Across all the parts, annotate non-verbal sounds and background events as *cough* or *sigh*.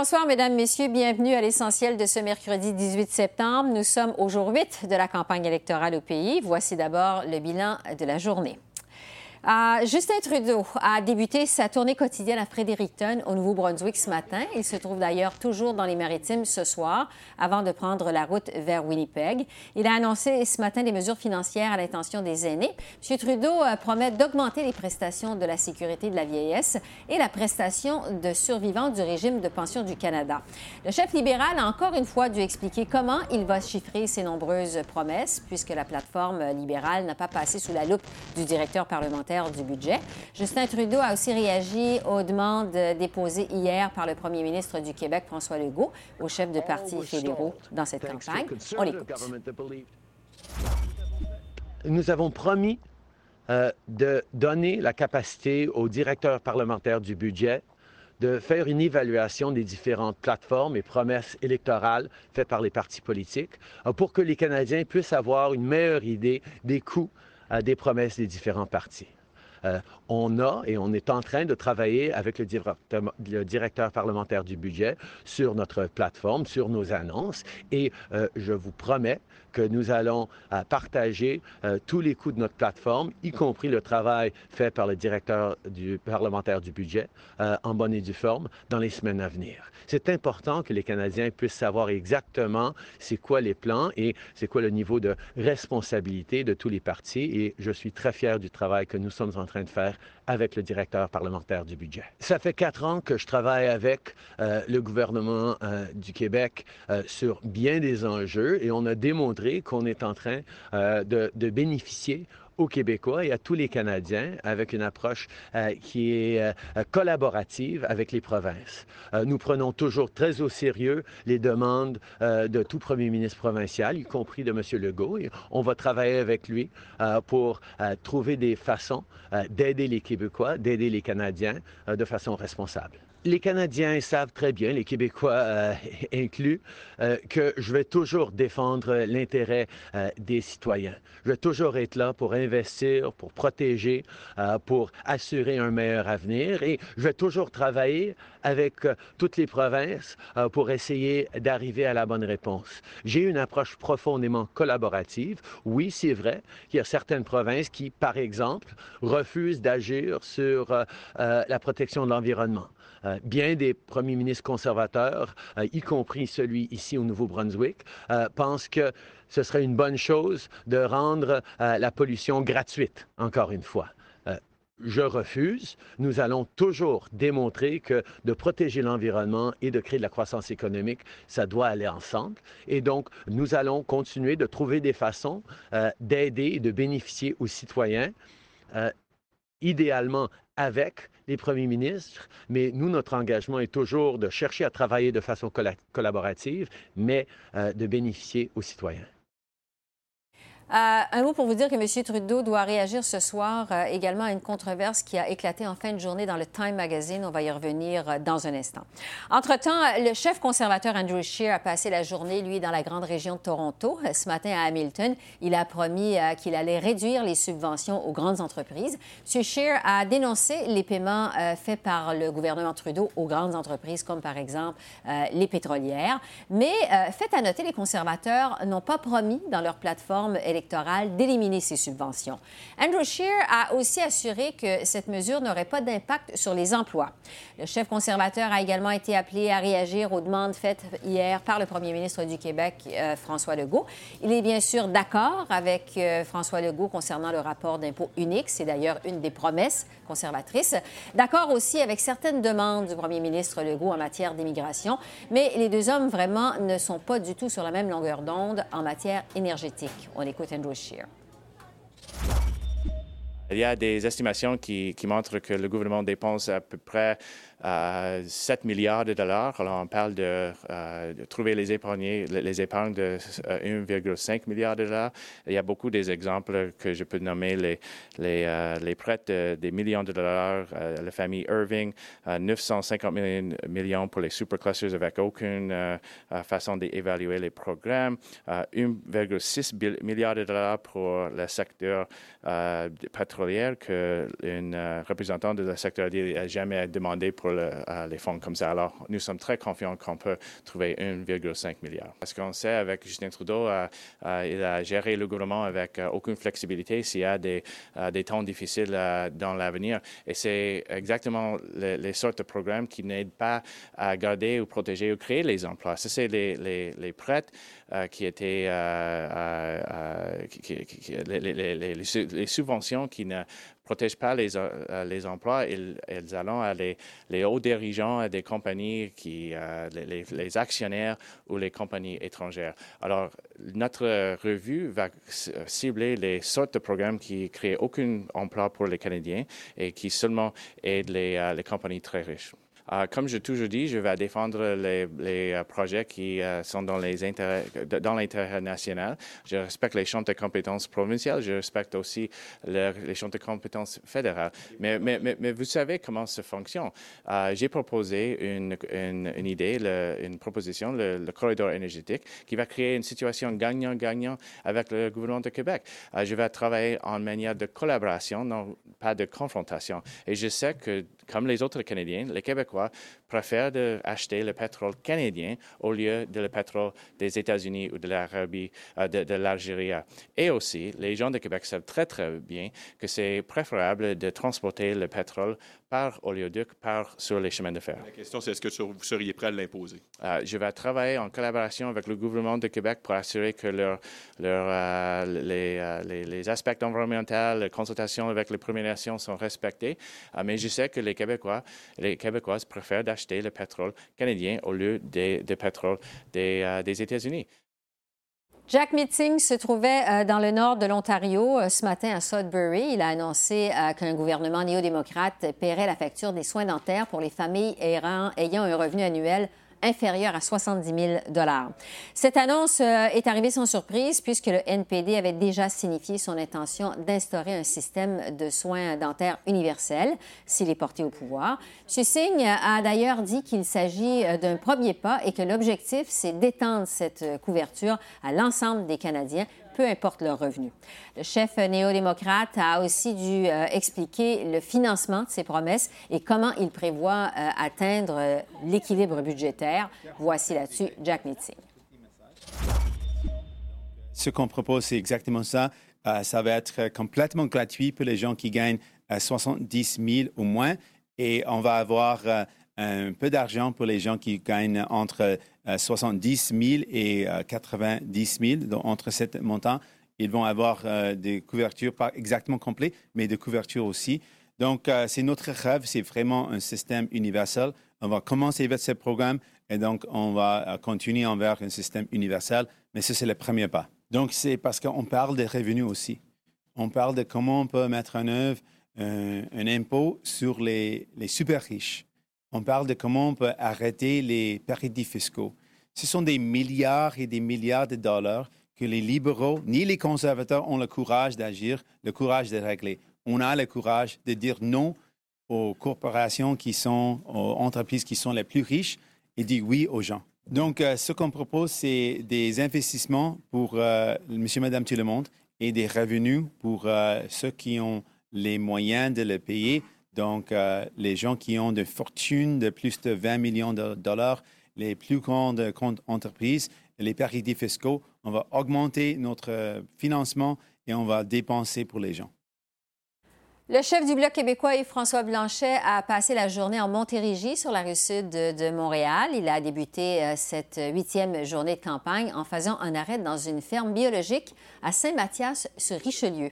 Bonsoir, Mesdames, Messieurs. Bienvenue à l'essentiel de ce mercredi 18 septembre. Nous sommes au jour 8 de la campagne électorale au pays. Voici d'abord le bilan de la journée. Justin Trudeau a débuté sa tournée quotidienne à Fredericton, au Nouveau-Brunswick, ce matin. Il se trouve d'ailleurs toujours dans les maritimes ce soir, avant de prendre la route vers Winnipeg. Il a annoncé ce matin des mesures financières à l'intention des aînés. M. Trudeau euh, promet d'augmenter les prestations de la sécurité de la vieillesse et la prestation de survivants du régime de pension du Canada. Le chef libéral a encore une fois dû expliquer comment il va chiffrer ses nombreuses promesses, puisque la plateforme libérale n'a pas passé sous la loupe du directeur parlementaire du budget. Justin Trudeau a aussi réagi aux demandes déposées hier par le premier ministre du Québec, François Legault, au chef de partis fédéraux dans cette campagne. On l'écoute. Nous avons promis euh, de donner la capacité au directeur parlementaire du budget de faire une évaluation des différentes plateformes et promesses électorales faites par les partis politiques euh, pour que les Canadiens puissent avoir une meilleure idée des coûts euh, des promesses des différents partis. Euh, on a et on est en train de travailler avec le directeur, parlementaire du budget sur notre plateforme, sur nos annonces. Et euh, je vous promets que nous allons euh, partager tous les coûts de notre plateforme, y compris le travail fait par le directeur du parlementaire du budget, en bonne et due forme, dans les semaines à venir. C'est important que les Canadiens puissent savoir exactement c'est quoi les plans et c'est quoi le niveau de responsabilité de tous les partis. Et je suis très fier du travail que nous sommes en train de faire avec le directeur parlementaire du budget. Ça fait quatre ans que je travaille avec euh, le gouvernement euh, du Québec euh, sur bien des enjeux et on a démontré qu'on est en train de, de bénéficier aux Québécois et à tous les Canadiens avec une approche euh, qui est euh, collaborative avec les provinces. Euh, nous prenons toujours très au sérieux les demandes de tout premier ministre provincial, y compris de M. Legault. On va travailler avec lui pour trouver des façons d'aider les Québécois, d'aider les Canadiens de façon responsable les Canadiens savent très bien, les Québécois euh, *laughs* inclus, euh, que je vais toujours défendre l'intérêt euh, des citoyens. Je vais toujours être là pour investir, pour protéger, pour assurer un meilleur avenir et je vais toujours travailler avec toutes les provinces pour essayer d'arriver à la bonne réponse. J'ai une approche profondément collaborative. Oui, c'est vrai qu'il y a certaines provinces qui, par exemple, refusent d'agir sur la protection de l'environnement. Euh, bien des premiers ministres conservateurs, euh, y compris celui ici au Nouveau-Brunswick, euh, pensent que ce serait une bonne chose de rendre la pollution gratuite, encore une fois je refuse. Nous allons toujours démontrer que de protéger l'environnement et de créer de la croissance économique, ça doit aller ensemble. Et donc, nous allons continuer de trouver des façons d'aider et de bénéficier aux citoyens, idéalement avec les premiers ministres, mais nous, notre engagement est toujours de chercher à travailler de façon collaborative, mais euh, de bénéficier aux citoyens. Euh, un mot pour vous dire que M. Trudeau doit réagir ce soir euh, également à une controverse qui a éclaté en fin de journée dans le Time Magazine. On va y revenir euh, dans un instant. Entre-temps, le chef conservateur Andrew Scheer a passé la journée, lui, dans la grande région de Toronto. Ce matin à Hamilton, il a promis qu'il allait réduire les subventions aux grandes entreprises. M. Scheer a dénoncé les paiements faits par le gouvernement Trudeau aux grandes entreprises, comme par exemple les pétrolières. Mais fait à noter, les conservateurs n'ont pas promis dans leur plateforme électorale d'éliminer ces subventions. Andrew Scheer a aussi assuré que cette mesure n'aurait pas d'impact sur les emplois. Le chef conservateur a également été appelé à réagir aux demandes faites hier par le premier ministre du Québec, euh, François Legault. Il est bien sûr d'accord avec euh, François Legault concernant le rapport d'impôt unique. C'est d'ailleurs une des promesses conservatrices. D'accord aussi avec certaines demandes du premier ministre Legault en matière d'immigration. Mais les deux hommes vraiment ne sont pas du tout sur la même longueur d'onde en matière énergétique. On écoute il y a des estimations qui, montrent que le gouvernement dépense à peu près 7 milliards de dollars. Alors, on parle de, trouver les, épargnés, les épargnes de 1,5 milliard de dollars. Il y a beaucoup d'exemples que je peux nommer, les, prêts des millions de dollars, la famille Irving, 950 millions pour les superclusters avec aucune façon d'évaluer les programmes, 1,6 milliard de dollars pour le secteur euh, pétrolier qu'une euh, représentante de la secteur n'a jamais demandé pour euh, les fonds comme ça. Alors, nous sommes très confiants qu'on peut trouver 1,5 milliard. Parce qu'on sait, avec Justin Trudeau, il a géré le gouvernement avec aucune flexibilité s'il y a des, des temps difficiles dans l'avenir. Et c'est exactement les, sortes de programmes qui n'aident pas à garder ou protéger ou créer les emplois. Ça, c'est les, les, les prêts qui étaient les, les, subventions qui ne protègent pas les, euh, les emplois, elles, elles allons à les, hauts dirigeants des compagnies, qui, euh, les, actionnaires ou les compagnies étrangères. Alors, notre revue va cibler les sortes de programmes qui créent aucun emploi pour les Canadiens et qui seulement aident euh, les compagnies très riches. Euh, comme je toujours dit, je vais défendre les, euh, projets qui euh, sont dans les l'intérêt national. Je respecte les champs de compétences provinciales. Je respecte aussi les champs de compétences fédérales. Mais, vous savez comment ça fonctionne. J'ai proposé une, une, idée, une proposition, le, corridor énergétique, qui va créer une situation gagnant-gagnant avec le gouvernement de Québec. je vais travailler en manière de collaboration, non pas de confrontation. Et je sais que comme les autres Canadiens, les Québécois préfèrent acheter le pétrole canadien au lieu de le pétrole des États-Unis ou de l'Arabie, euh, de, l'Algérie. Et aussi, les gens de Québec savent très, très bien que c'est préférable de transporter le pétrole par oléoduc, par sur les chemins de fer. La question, c'est est-ce que vous seriez prêt à l'imposer? Euh, je vais travailler en collaboration avec le gouvernement de Québec pour assurer que leur, leur, euh, les, les, aspects environnementaux, les consultations avec les Premières Nations sont respectés. mais je sais que les Québécois, les Québécoises préfèrent d'acheter au lieu des, pétrole des, euh, des États-Unis. Jack Meeting se trouvait euh, dans le nord de l'Ontario euh, ce matin à Sudbury. Il a annoncé qu'un gouvernement néo-démocrate paierait la facture des soins dentaires pour les familles ayant un revenu annuel inférieur à 70 000 Cette annonce euh, est arrivée sans surprise puisque le NPD avait déjà signifié son intention d'instaurer un système de soins dentaires universel s'il est porté au pouvoir. M. Singh a d'ailleurs dit qu'il s'agit euh, d'un premier pas et que l'objectif, c'est d'étendre cette couverture à l'ensemble des Canadiens peu importe leur revenu. Le chef néo-démocrate a aussi dû euh, expliquer le financement de ses promesses et comment il prévoit euh, atteindre euh, l'équilibre budgétaire. Voici là-dessus Jack Meeting. Ce qu'on propose, c'est exactement ça. ça va être complètement gratuit pour les gens qui gagnent 70 000 ou moins et on va avoir un peu d'argent pour les gens qui gagnent entre 70 000 et 90 000. Donc, entre ces montants, ils vont avoir euh, des couvertures pas exactement complètes, mais des couvertures aussi. Donc, euh, c'est notre rêve, c'est vraiment un système universel. On va commencer avec ce programme et donc on va euh, continuer envers un système universel, mais ça, c'est le premier pas. Donc, c'est parce qu'on parle des revenus aussi. On parle de comment on peut mettre en œuvre un, impôt sur les super riches on parle de comment on peut arrêter les paradis fiscaux. Ce sont des milliards et des milliards de dollars que les libéraux ni les conservateurs ont le courage d'agir, le courage de régler. On a le courage de dire non aux corporations qui sont, aux entreprises qui sont les plus riches et dire oui aux gens. Donc, euh, ce qu'on propose, c'est des investissements pour euh, monsieur, madame, tout le monde et des revenus pour euh, ceux qui ont les moyens de le payer donc, euh, les gens qui ont des fortunes de plus de 20 millions de dollars, les plus grandes entreprises, les paradis fiscaux, on va augmenter notre financement et on va dépenser pour les gens. Le chef du Bloc québécois, Yves-François Blanchet, a passé la journée en Montérégie, sur la rue sud de, Montréal. Il a débuté euh, cette huitième journée de campagne en faisant un arrêt dans une ferme biologique à Saint-Mathias sur Richelieu.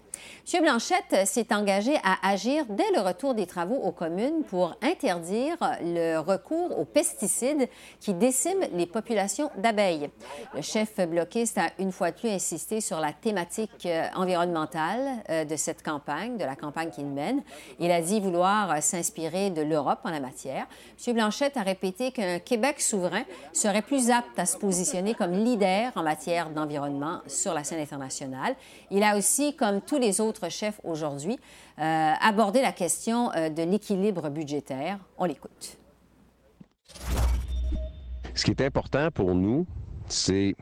M. Blanchette s'est engagé à agir dès le retour des travaux aux communes pour interdire le recours aux pesticides qui déciment les populations d'abeilles. Le chef bloquiste a une fois de plus insisté sur la thématique euh, environnementale euh, de cette campagne, de la campagne qui Il a dit vouloir s'inspirer de l'Europe en la matière. M. Blanchette a répété qu'un Québec souverain serait plus apte à se positionner comme leader en matière d'environnement sur la scène internationale. Il a aussi, comme tous les autres chefs aujourd'hui, euh, abordé la question euh, de l'équilibre budgétaire. On l'écoute. Ce qui est important pour nous, c'est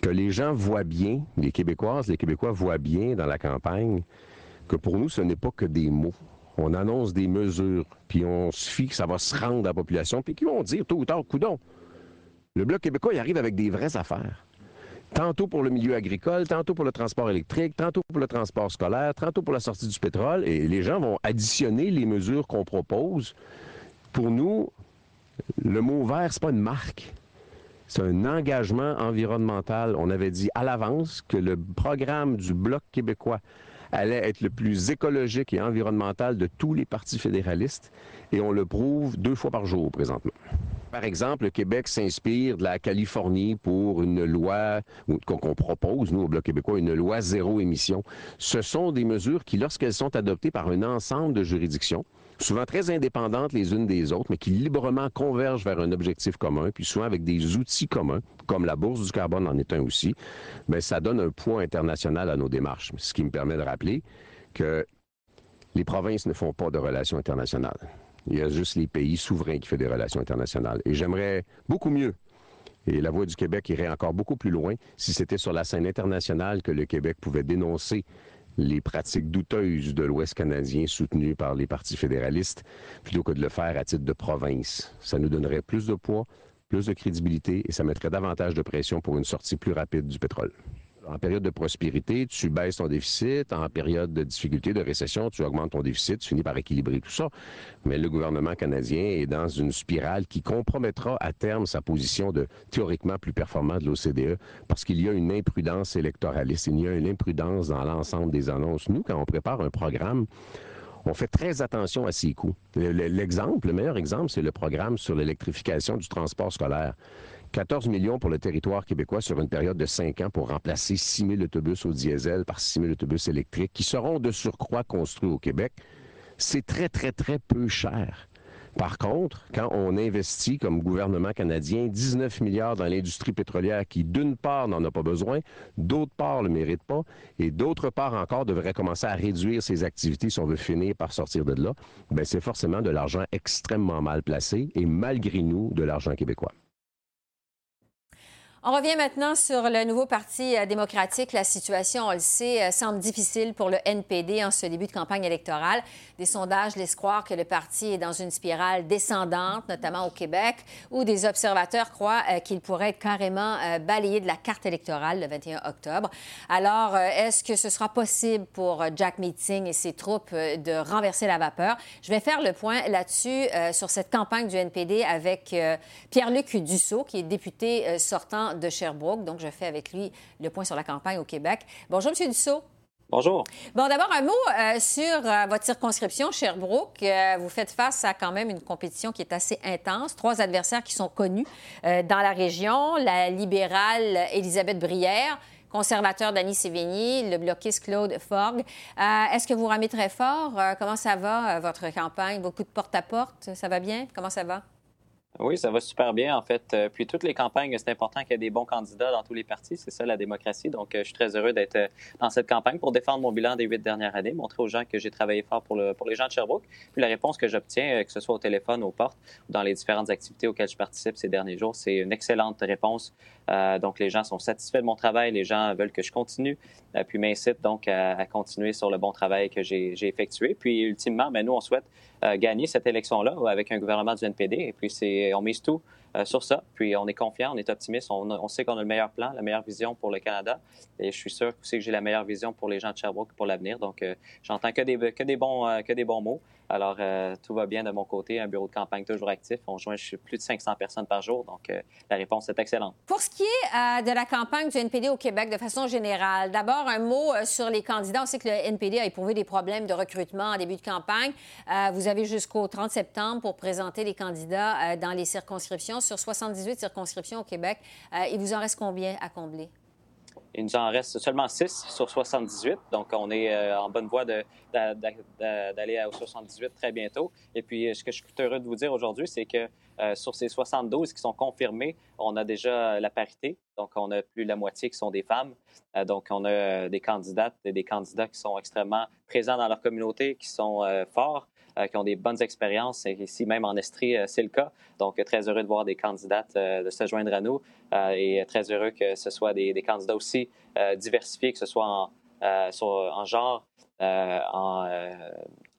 que les gens voient bien, les Québécoises, les Québécois voient bien dans la campagne que pour nous, ce n'est pas que des mots. On annonce des mesures, puis on se fie que ça va se rendre à la population, puis qui vont dire tôt ou tard, coudon. Le Bloc québécois, il arrive avec des vraies affaires. Tantôt pour le milieu agricole, tantôt pour le transport électrique, tantôt pour le transport scolaire, tantôt pour la sortie du pétrole. Et les gens vont additionner les mesures qu'on propose. Pour nous, le mot vert, c'est pas une marque. C'est un engagement environnemental. On avait dit à l'avance que le programme du Bloc québécois allait être le plus écologique et environnemental de tous les partis fédéralistes et on le prouve deux fois par jour présentement. Par exemple, le Québec s'inspire de la Californie pour une loi qu'on propose, nous, au Bloc québécois, une loi zéro émission. Ce sont des mesures qui, lorsqu'elles sont adoptées par un ensemble de juridictions, souvent très indépendantes les unes des autres, mais qui librement convergent vers un objectif commun, puis souvent avec des outils communs, comme la bourse du carbone en est un aussi, mais ça donne un poids international à nos démarches. Ce qui me permet de rappeler que les provinces ne font pas de relations internationales. Il y a juste les pays souverains qui font des relations internationales. Et j'aimerais beaucoup mieux et la Voix du Québec irait encore beaucoup plus loin si c'était sur la scène internationale que le Québec pouvait dénoncer les pratiques douteuses de l'Ouest canadien soutenues par les partis fédéralistes, plutôt que de le faire à titre de province. Ça nous donnerait plus de poids, plus de crédibilité et ça mettrait davantage de pression pour une sortie plus rapide du pétrole. En période de prospérité, tu baisses ton déficit. En période de difficulté, de récession, tu augmentes ton déficit. Tu finis par équilibrer tout ça. Mais le gouvernement canadien est dans une spirale qui compromettra à terme sa position de théoriquement plus performant de l'OCDE parce qu'il y a une imprudence électoraliste. Il y a une imprudence dans l'ensemble des annonces. Nous, quand on prépare un programme, on fait très attention à ces coûts. L'exemple, le meilleur exemple, c'est le programme sur l'électrification du transport scolaire. 14 millions pour le territoire québécois sur une période de 5 ans pour remplacer 6 000 autobus au diesel par 6 000 autobus électriques qui seront de surcroît construits au Québec. C'est très, très, très peu cher. Par contre, quand on investit comme gouvernement canadien 19 milliards dans l'industrie pétrolière qui, d'une part, n'en a pas besoin, d'autre part, ne le mérite pas, et d'autre part encore, devrait commencer à réduire ses activités si on veut finir par sortir de là, ben c'est forcément de l'argent extrêmement mal placé et malgré nous, de l'argent québécois. On revient maintenant sur le nouveau Parti euh, démocratique. La situation, on le sait, euh, semble difficile pour le NPD en ce début de campagne électorale. Des sondages laissent croire que le parti est dans une spirale descendante, notamment au Québec, où des observateurs croient euh, qu'il pourrait être carrément balayé de la carte électorale le 21 octobre. Alors, est-ce que ce sera possible pour Jack Meeting et ses troupes de renverser la vapeur? Je vais faire le point là-dessus sur cette campagne du NPD avec Pierre-Luc Dussault, qui est député sortant de Sherbrooke. Donc, je fais avec lui le point sur la campagne au Québec. Bonjour, M. Dussault. Bonjour. Bon, d'abord, un mot euh, sur euh, votre circonscription, Sherbrooke. Euh, vous faites face à quand même une compétition qui est assez intense. Trois adversaires qui sont connus dans la région. La libérale Elisabeth Brière, conservateur Danny Sévigny, le bloquiste Claude Forgue. Est-ce que vous ramez très fort? comment ça va, votre campagne? Beaucoup de porte-à-porte? Ça va bien? Comment ça va? Oui, ça va super bien, en fait. Euh, puis toutes les campagnes, c'est important qu'il y ait des bons candidats dans tous les partis. C'est ça, la démocratie. Donc, euh, je suis très heureux d'être euh, dans cette campagne pour défendre mon bilan des huit dernières années, montrer aux gens que j'ai travaillé fort pour, le, pour les gens de Sherbrooke. Puis la réponse que j'obtiens, que ce soit au téléphone, aux portes dans les différentes activités auxquelles je participe ces derniers jours, c'est une excellente réponse. Donc, les gens sont satisfaits de mon travail. Les gens veulent que je continue. puis m'incitent donc à, continuer sur le bon travail que j'ai effectué. Puis, ultimement, ben, nous, on souhaite gagner cette élection-là avec un gouvernement du NPD. Et puis, on mise tout euh, sur ça. Puis on est confiant, on est optimiste, on, sait qu'on a le meilleur plan, la meilleure vision pour le Canada. Et je suis sûr aussi que j'ai la meilleure vision pour les gens de Sherbrooke pour l'avenir. Donc, euh, j'entends que des, que, des bons, euh, que des bons mots. Alors, tout va bien de mon côté. Un bureau de campagne toujours actif. On joint plus de 500 personnes par jour. Donc, la réponse est excellente. Pour ce qui est de la campagne du NPD au Québec de façon générale, d'abord, un mot sur les candidats. On sait que le NPD a éprouvé des problèmes de recrutement en début de campagne. vous avez jusqu'au 30 septembre pour présenter les candidats dans les circonscriptions sur 78 circonscriptions au Québec. Euh, il vous en reste combien à combler? Il nous en reste seulement 6 sur 78, donc on est euh, en bonne voie d'aller au 78 très bientôt. Et puis, ce que je suis heureux de vous dire aujourd'hui, c'est que euh, sur ces 72 qui sont confirmés, on a déjà la parité, donc on a plus la moitié qui sont des femmes. Euh, donc, on a des candidates et des candidats qui sont extrêmement présents dans leur communauté, qui sont forts. Euh, qui ont des bonnes expériences. Ici, même en Estrie, euh, c'est le cas. Donc, très heureux de voir des candidates euh, de se joindre à nous et très heureux que ce soit des, candidats aussi diversifiés, que ce soit en, en genre, en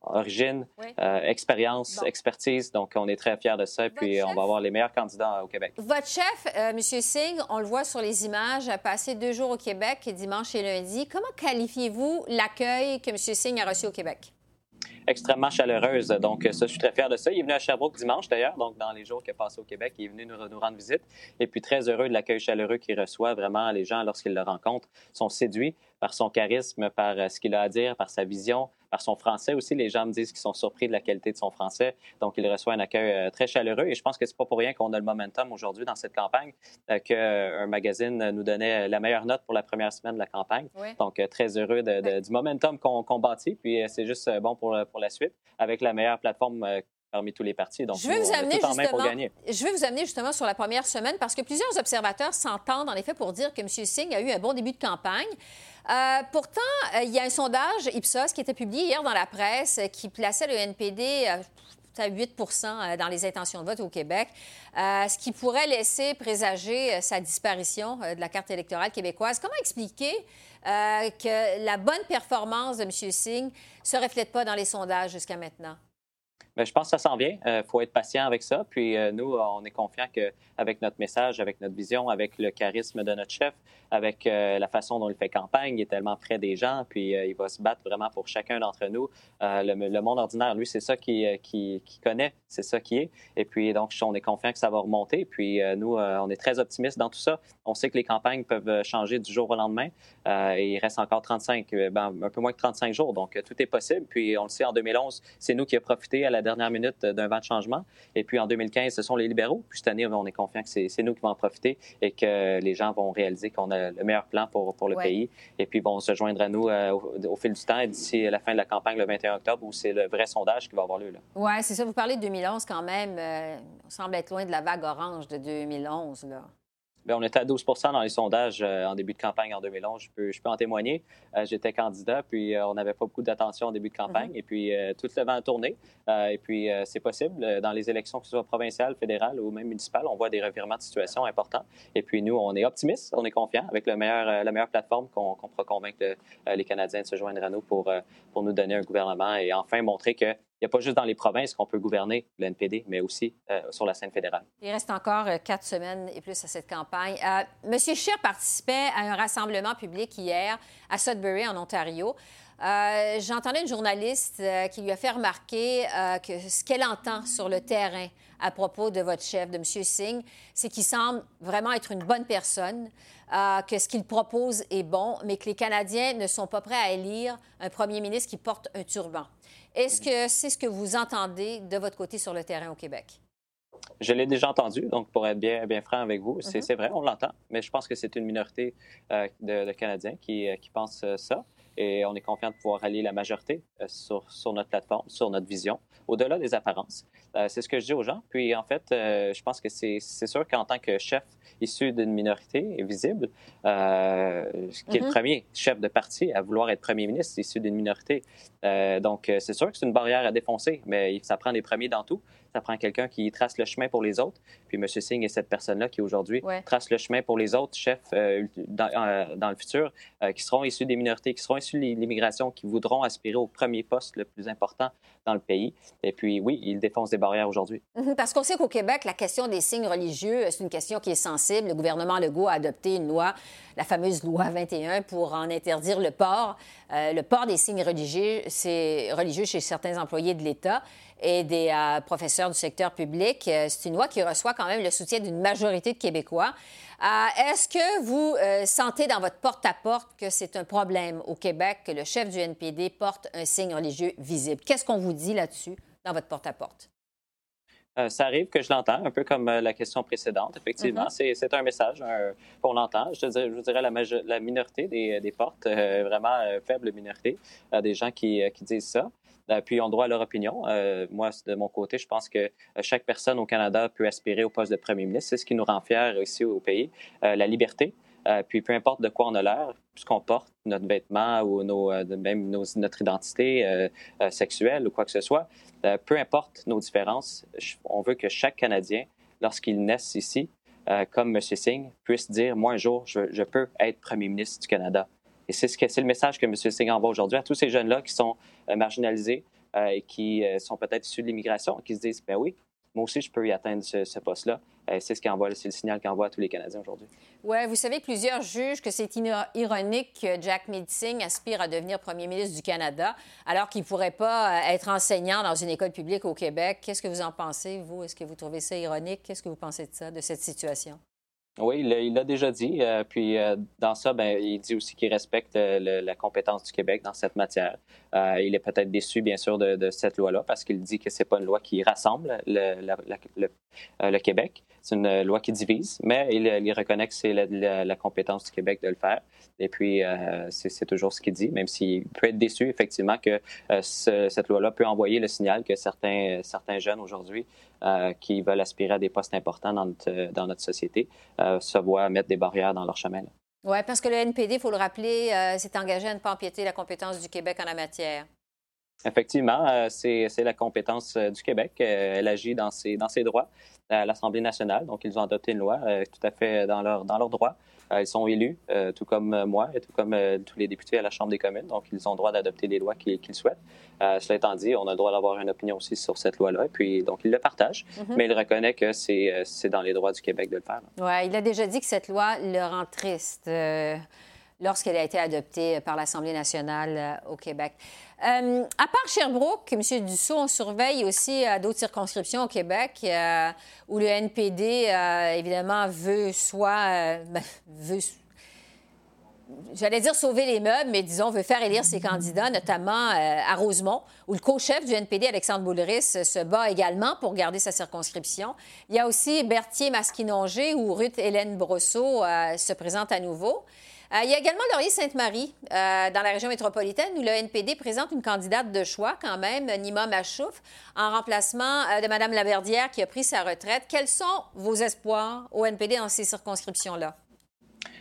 origine, expérience, expertise. Donc, on est très fiers de ça. Et puis, on va avoir les meilleurs candidats au Québec. Votre chef, M. Singh, on le voit sur les images, a passé deux jours au Québec, dimanche et lundi. Comment qualifiez-vous l'accueil que M. Singh a reçu au Québec? Extrêmement chaleureuse. Donc, ça, je suis très fier de ça. Il est venu à Sherbrooke dimanche, d'ailleurs, donc dans les jours qu'il a au Québec. Il est venu nous, nous rendre visite. Et puis, très heureux de l'accueil chaleureux qu'il reçoit. Vraiment, les gens, lorsqu'ils le rencontrent, sont séduits par son charisme, par euh, ce qu'il a à dire, par sa vision, par son français aussi. Les gens me disent qu'ils sont surpris de la qualité de son français. Donc, il reçoit un accueil euh, très chaleureux. Et je pense que c'est pas pour rien qu'on a le momentum aujourd'hui dans cette campagne, euh, qu'un magazine nous donnait la meilleure note pour la première semaine de la campagne. Donc, très heureux du momentum qu'on bâtit. Puis, c'est juste bon pour, pour la suite, avec la meilleure plateforme parmi tous les partis. Donc, je vais, vous amener justement, je vais vous amener justement sur la première semaine parce que plusieurs observateurs s'entendent en effet pour dire que M. Singh a eu un bon début de campagne. Euh, pourtant, euh, il y a un sondage Ipsos qui était publié hier dans la presse qui plaçait le NPD à 8% dans les intentions de vote au Québec, euh, ce qui pourrait laisser présager sa disparition de la carte électorale québécoise. Comment expliquer que la bonne performance de M. Singh ne se reflète pas dans les sondages jusqu'à maintenant? Bien, je pense que ça s'en vient. Il faut être patient avec ça. Puis nous, on est confiants qu'avec notre message, avec notre vision, avec le charisme de notre chef, avec euh, la façon dont il fait campagne. Il est tellement près des gens, puis euh, il va se battre vraiment pour chacun d'entre nous. Euh, le, monde ordinaire, lui, c'est ça qu'il qui, qui, connaît, c'est ça qui est. Et puis, donc, on est confiant que ça va remonter. Puis, nous, on est très optimistes dans tout ça. On sait que les campagnes peuvent changer du jour au lendemain. il reste encore 35, ben, un peu moins que 35 jours. Donc, tout est possible. Puis, on le sait, en 2011, c'est nous qui avons profité à la dernière minute d'un vent de changement. Et puis, en 2015, ce sont les libéraux. Puis, cette année, on est confiant que c'est nous qui vont en profiter et que les gens vont réaliser qu'on a le meilleur plan pour, pour le pays. Et puis, vont se joindre à nous euh, au, fil du temps d'ici la fin de la campagne le 21 octobre où c'est le vrai sondage qui va avoir lieu. Oui, c'est ça. Vous parlez de 2011 quand même. Euh, on semble être loin de la vague orange de 2011. Là. Bien, on était à 12 dans les sondages euh, en début de campagne en 2011. Je peux, je peux en témoigner. Euh, j'étais candidat, puis euh, on n'avait pas beaucoup d'attention au début de campagne. Mm-hmm. Et puis, tout le vent a tourné. et puis, c'est possible. Dans les élections, que ce soit provinciales, fédérales ou même municipales, on voit des revirements de situation importants. Et puis, nous, on est optimistes, on est confiants avec le meilleur, la meilleure plateforme qu'on pourra convaincre les Canadiens de se joindre à nous pour, pour nous donner un gouvernement et enfin montrer que il n'y a pas juste dans les provinces qu'on peut gouverner le NPD, mais aussi euh, sur la scène fédérale. Il reste encore euh, quatre semaines et plus à cette campagne. Euh, Monsieur Scheer participait à un rassemblement public hier à Sudbury, en Ontario. J'entendais une journaliste qui lui a fait remarquer que ce qu'elle entend sur le terrain à propos de votre chef, de M. Singh, c'est qu'il semble vraiment être une bonne personne, que ce qu'il propose est bon, mais que les Canadiens ne sont pas prêts à élire un premier ministre qui porte un turban. Est-ce que c'est ce que vous entendez de votre côté sur le terrain au Québec? Je l'ai déjà entendu, donc pour être bien, bien franc avec vous, c'est mm-hmm. vrai, on l'entend, mais je pense que c'est une minorité euh, de, Canadiens qui, euh, qui pensent euh, ça et on est confiant de pouvoir allier la majorité sur, sur, notre plateforme, sur notre vision, au-delà des apparences. c'est ce que je dis aux gens. Puis en fait, je pense que c'est sûr qu'en tant que chef issu d'une minorité visible, euh, qui est le mm-hmm. premier chef de parti à vouloir être premier ministre issu d'une minorité. Euh, donc, c'est sûr que c'est une barrière à défoncer, mais ça prend des premiers dans tout. Ça prend quelqu'un qui trace le chemin pour les autres. Puis M. Singh est cette personne-là qui aujourd'hui trace le chemin pour les autres chefs euh, dans, dans, le futur, qui seront issus des minorités, qui seront issus de l'immigration, qui voudront aspirer au premier poste le plus important le pays. Et puis, oui, il défonce des barrières aujourd'hui. Mm-hmm. Parce qu'on sait qu'au Québec, la question des signes religieux, c'est une question qui est sensible le gouvernement Legault a adopté une loi, la fameuse loi 21, pour en interdire le port. Euh, le port des signes religieux, c'est religieux chez certains employés de l'État et des euh, professeurs du secteur public. Euh, c'est une loi qui reçoit quand même le soutien d'une majorité de Québécois. Est-ce que vous sentez dans votre porte-à-porte que c'est un problème au Québec que le chef du NPD porte un signe religieux visible? Qu'est-ce qu'on vous dit là-dessus dans votre porte-à-porte? ça arrive que je l'entends, un peu comme la question précédente. Effectivement, mm-hmm. c'est un message qu'on entend. Je, dirais, je dirais la, la minorité des, des portes, vraiment faible minorité, des gens qui, qui disent ça. Puis, ont droit à leur opinion. moi, de mon côté, je pense que chaque personne au Canada peut aspirer au poste de premier ministre. C'est ce qui nous rend fiers ici au pays. la liberté, euh, puis peu importe de quoi on a l'air, ce qu'on porte, notre vêtement ou euh, même notre identité euh, sexuelle ou quoi que ce soit, peu importe nos différences, on veut que chaque Canadien, lorsqu'il naisse ici, comme M. Singh, puisse dire, moi un jour, je, peux être premier ministre du Canada. Et c'est ce le message que M. Singh envoie aujourd'hui à tous ces jeunes-là qui sont marginalisés et qui sont peut-être issus de l'immigration, qui se disent, ben oui, moi aussi, je peux y atteindre ce, poste-là. Euh, c'est ce envoie, c'est le signal qu'envoie à tous les Canadiens aujourd'hui. Oui, vous savez, plusieurs jugent que c'est ironique que Jack Meeting aspire à devenir premier ministre du Canada, alors qu'il ne pourrait pas euh, être enseignant dans une école publique au Québec. Qu'est-ce que vous en pensez, vous? Est-ce que vous trouvez ça ironique? Qu'est-ce que vous pensez de ça, de cette situation? Oui, il l'a déjà dit. Euh, puis euh, dans ça, ben, il dit aussi qu'il respecte euh, la compétence du Québec dans cette matière. il est peut-être déçu, bien sûr, de, cette loi-là parce qu'il dit que c'est pas une loi qui rassemble le, Québec. C'est une loi qui divise, mais il, reconnaît que c'est la, compétence du Québec de le faire. Et puis, c'est toujours ce qu'il dit, même s'il peut être déçu, effectivement, que cette loi-là peut envoyer le signal que certains, certains jeunes aujourd'hui euh, qui veulent aspirer à des postes importants dans notre, euh, dans notre société euh, se voient mettre des barrières dans leur chemin. Oui, parce que le NPD, il faut le rappeler, s'est engagé à ne pas empiéter la compétence du Québec en la matière. Effectivement, c'est la compétence du Québec. elle agit dans ses, dans ses droits à l'Assemblée nationale. Donc, ils ont adopté une loi tout à fait dans leur, dans leur droit. Euh, ils sont élus, euh, tout comme euh, moi et tout comme tous les députés à la Chambre des communes. Donc, ils ont le droit d'adopter les lois qu'ils souhaitent. cela étant dit, on a le droit d'avoir une opinion aussi sur cette loi-là. Et puis, donc, il le partage, mhm. mais il reconnaît que c'est dans les droits du Québec de le faire. Oui, il a déjà dit que cette loi le rend triste lorsqu'elle a été adoptée par l'Assemblée nationale au Québec. Euh, à part Sherbrooke, M. Dussault, on surveille aussi euh, d'autres circonscriptions au Québec euh, où le NPD, évidemment, veut soit. Ben, veut, j'allais dire sauver les meubles, mais disons, veut faire élire ses candidats, notamment à Rosemont, où le co-chef du NPD, Alexandre Boulris, se bat également pour garder sa circonscription. Il y a aussi Berthier-Masquinongé, où Ruth Hélène Brosseau se présente à nouveau. Euh, il y a également Laurier-Sainte-Marie, euh, dans la région métropolitaine, où le NPD présente une candidate de choix, quand même, Nima Machouf, en remplacement euh, de Mme Laverdière, qui a pris sa retraite. Quels sont vos espoirs au NPD dans ces circonscriptions-là?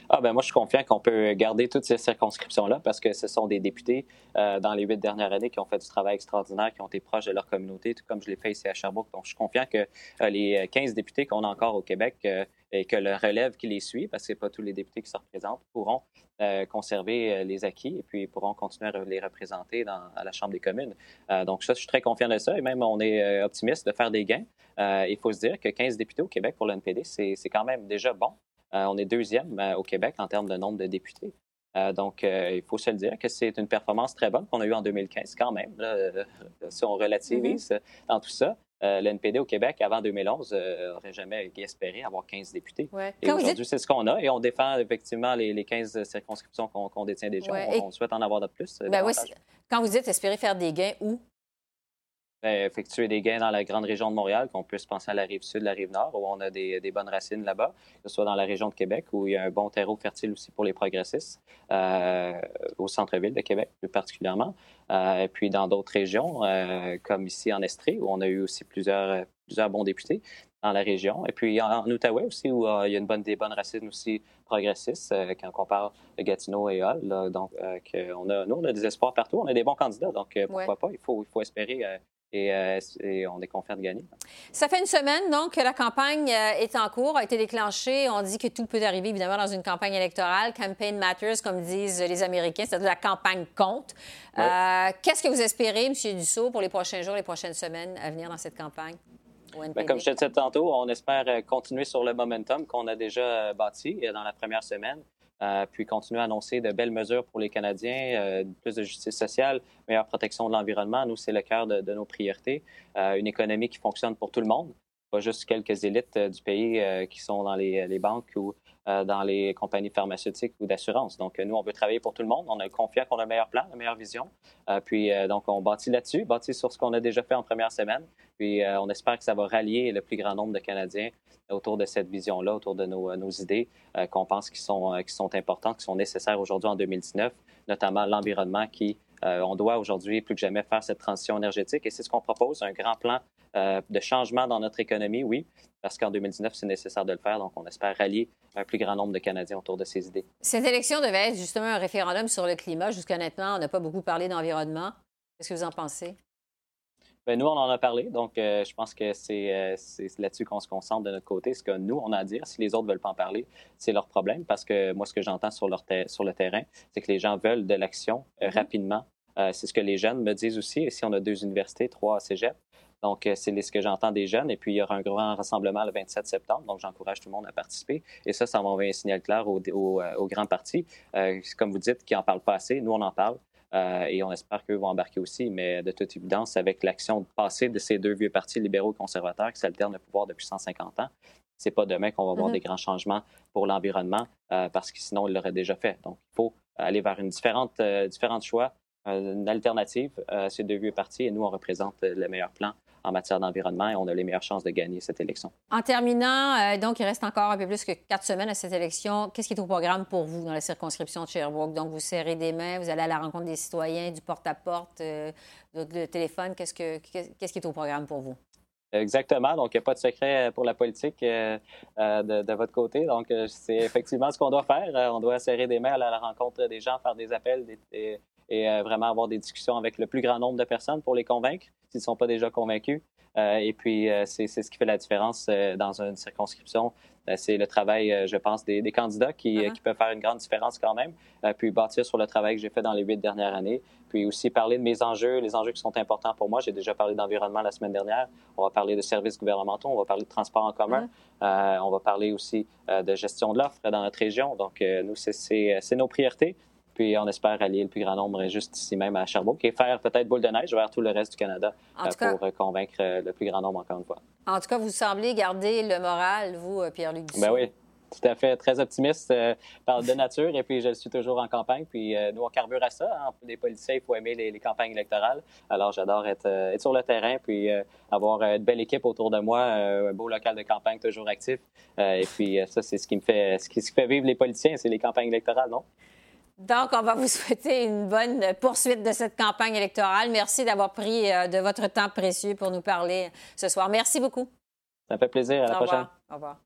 Ah ben moi, je suis confiant qu'on peut garder toutes ces circonscriptions-là parce que ce sont des députés dans les huit dernières années qui ont fait du travail extraordinaire, qui ont été proches de leur communauté, tout comme je l'ai fait ici à Sherbrooke. Donc, je suis confiant que les 15 députés qu'on a encore au Québec et que le relève qui les suit, parce que ce pas tous les députés qui se représentent, pourront euh, conserver euh, les acquis et puis pourront continuer à les représenter dans, à la Chambre des communes. Euh, donc ça, je suis très confiant de ça et même on est optimiste de faire des gains. il faut se dire que 15 députés au Québec pour le NPD, c'est quand même déjà bon. on est deuxième au Québec en termes de nombre de députés. donc, il faut se le dire que c'est une performance très bonne qu'on a eue en 2015 quand même, si on relativise mm-hmm. dans tout ça. Euh, L'NPD au Québec, avant 2011, n'aurait euh, jamais espéré avoir 15 députés. Et aujourd'hui, c'est ce qu'on a. Et on défend effectivement les, 15 circonscriptions qu'on détient déjà. On, souhaite en avoir de plus. Ben Quand vous dites espérer faire des gains, où? Ben, effectuer des gains dans la grande région de Montréal, qu'on puisse penser à la rive sud, la rive nord, où on a des, bonnes racines là-bas, que ce soit dans la région de Québec, où il y a un bon terreau fertile aussi pour les progressistes, euh, au centre-ville de Québec plus particulièrement, euh, et puis dans d'autres régions, euh, comme ici en Estrie, où on a eu aussi plusieurs, plusieurs bons députés dans la région, et puis en, Outaouais aussi, où il y a une bonne, des bonnes racines aussi progressistes, quand on parle de Gatineau et Hall. donc, on a, nous, on a des espoirs partout, on a des bons candidats, donc pourquoi pas, il faut, il faut espérer euh, et, on est confiant de gagner. Ça fait une semaine, donc, que la campagne euh, est en cours, a été déclenchée. On dit que tout peut arriver, évidemment, dans une campagne électorale. Campaign matters, comme disent les Américains, c'est-à-dire la campagne compte. Euh, qu'est-ce que vous espérez, M. Dussault, pour les prochains jours, les prochaines semaines à venir dans cette campagne? Bien, comme je te disais tantôt, on espère continuer sur le momentum qu'on a déjà bâti dans la première semaine. Euh, puis continuer à annoncer de belles mesures pour les Canadiens, euh, plus de justice sociale, meilleure protection de l'environnement. Nous, c'est le cœur de, nos priorités. Euh, une économie qui fonctionne pour tout le monde. Pas juste quelques élites du pays qui sont dans les, banques ou euh, dans les compagnies pharmaceutiques ou d'assurance. Donc, nous, on veut travailler pour tout le monde. On est confiant qu'on a le meilleur plan, la meilleure vision. Euh, puis, euh, donc, on bâtit là-dessus, bâtit sur ce qu'on a déjà fait en première semaine. Puis, on espère que ça va rallier le plus grand nombre de Canadiens autour de cette vision-là, autour de nos, nos idées qu'on pense qui sont, qui sont importantes, qui sont nécessaires aujourd'hui en 2019, notamment l'environnement qui on doit aujourd'hui plus que jamais faire cette transition énergétique et c'est ce qu'on propose, un grand plan de changement dans notre économie, oui, parce qu'en 2019, c'est nécessaire de le faire. Donc, on espère rallier un plus grand nombre de Canadiens autour de ces idées. Cette élection devait être justement un référendum sur le climat. Jusqu'à maintenant, on n'a pas beaucoup parlé d'environnement. Qu'est-ce que vous en pensez? Bien, nous, on en a parlé. Donc, euh, je pense que euh, c'est là-dessus qu'on se concentre de notre côté. Ce que nous, on a à dire, si les autres ne veulent pas en parler, c'est leur problème. Parce que moi, ce que j'entends sur, sur le terrain, c'est que les gens veulent de l'action euh, mm-hmm. rapidement. c'est ce que les jeunes me disent aussi. Ici, on a deux universités, trois cégep. Donc, euh, c'est ce que j'entends des jeunes. Et puis, il y aura un grand rassemblement le 27 septembre. Donc, j'encourage tout le monde à participer. Et ça, ça m'envoie un signal clair aux, euh, au, grands partis. Euh, comme vous dites, qui n'en parlent pas assez. Nous, on en parle. et on espère qu'eux vont embarquer aussi. Mais de toute évidence, avec l'action passée de ces deux vieux partis libéraux conservateurs qui s'alternent le pouvoir depuis 150 ans, c'est pas demain qu'on va voir mm-hmm. des grands changements pour l'environnement parce que sinon, ils l'auraient déjà fait. Donc, il faut aller vers une différente, différente choix, une alternative à ces deux vieux partis. Et nous, on représente le meilleur plan en matière d'environnement et on a les meilleures chances de gagner cette élection. En terminant, euh, donc il reste encore un peu plus que quatre semaines à cette élection. Qu'est-ce qui est au programme pour vous dans la circonscription de Sherbrooke? Donc vous serrez des mains, vous allez à la rencontre des citoyens, du porte-à-porte, euh, de téléphone. Qu'est-ce, que, qu'est-ce qui est au programme pour vous? Exactement. Donc, il n'y a pas de secret pour la politique euh, de, votre côté. Donc, c'est effectivement ce qu'on doit faire. on doit serrer des mains à la rencontre des gens, faire des appels et, et vraiment avoir des discussions avec le plus grand nombre de personnes pour les convaincre s'ils ne sont pas déjà convaincus. Euh, et puis, euh, c'est ce qui fait la différence euh, dans une circonscription. c'est le travail, je pense, des, candidats qui, uh-huh. qui, peuvent faire une grande différence quand même. puis bâtir sur le travail que j'ai fait dans les huit dernières années. Puis aussi parler de mes enjeux, les enjeux qui sont importants pour moi. J'ai déjà parlé d'environnement la semaine dernière. On va parler de services gouvernementaux, on va parler de transport en commun. Uh-huh. on va parler aussi de gestion de l'offre dans notre région. Donc, nous, c'est nos priorités. Puis on espère allier le plus grand nombre juste ici même à Sherbrooke et faire peut-être boule de neige vers tout le reste du Canada euh, pour euh, convaincre euh, le plus grand nombre encore une fois. En tout cas, vous semblez garder le moral, vous, Pierre-Luc. Ben oui. Tout à fait, très optimiste par de nature. Et puis, je suis toujours en campagne. Puis, nous, on carbure à ça. Hein. Les policiers, il faut aimer les, campagnes électorales. Alors, j'adore être, être, sur le terrain, puis avoir une belle équipe autour de moi, un beau local de campagne toujours actif. et puis, ça, c'est ce qui me fait, ce qui fait vivre les politiciens, c'est les campagnes électorales, non? Donc, on va vous souhaiter une bonne poursuite de cette campagne électorale. Merci d'avoir pris euh, de votre temps précieux pour nous parler ce soir. Merci beaucoup. Ça fait plaisir. À la prochaine. Au revoir.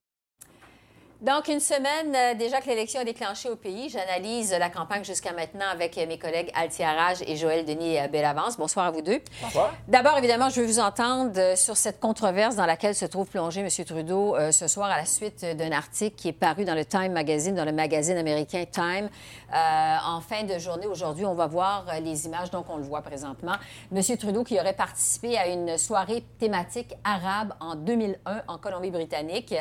Donc, une semaine euh, déjà que l'élection a déclenché au pays. J'analyse la campagne jusqu'à maintenant avec mes collègues Altia Raj et Joël Denis euh, Bellavance. Bonsoir à vous deux. Bonsoir. D'abord, évidemment, je veux vous entendre euh, sur cette controverse dans laquelle se trouve plongé M. Trudeau ce soir à la suite d'un article qui est paru dans le Time Magazine, dans le magazine américain Time. en fin de journée aujourd'hui, on va voir les images, donc on le voit présentement. M. Trudeau qui aurait participé à une soirée thématique arabe en 2001 en Colombie-Britannique.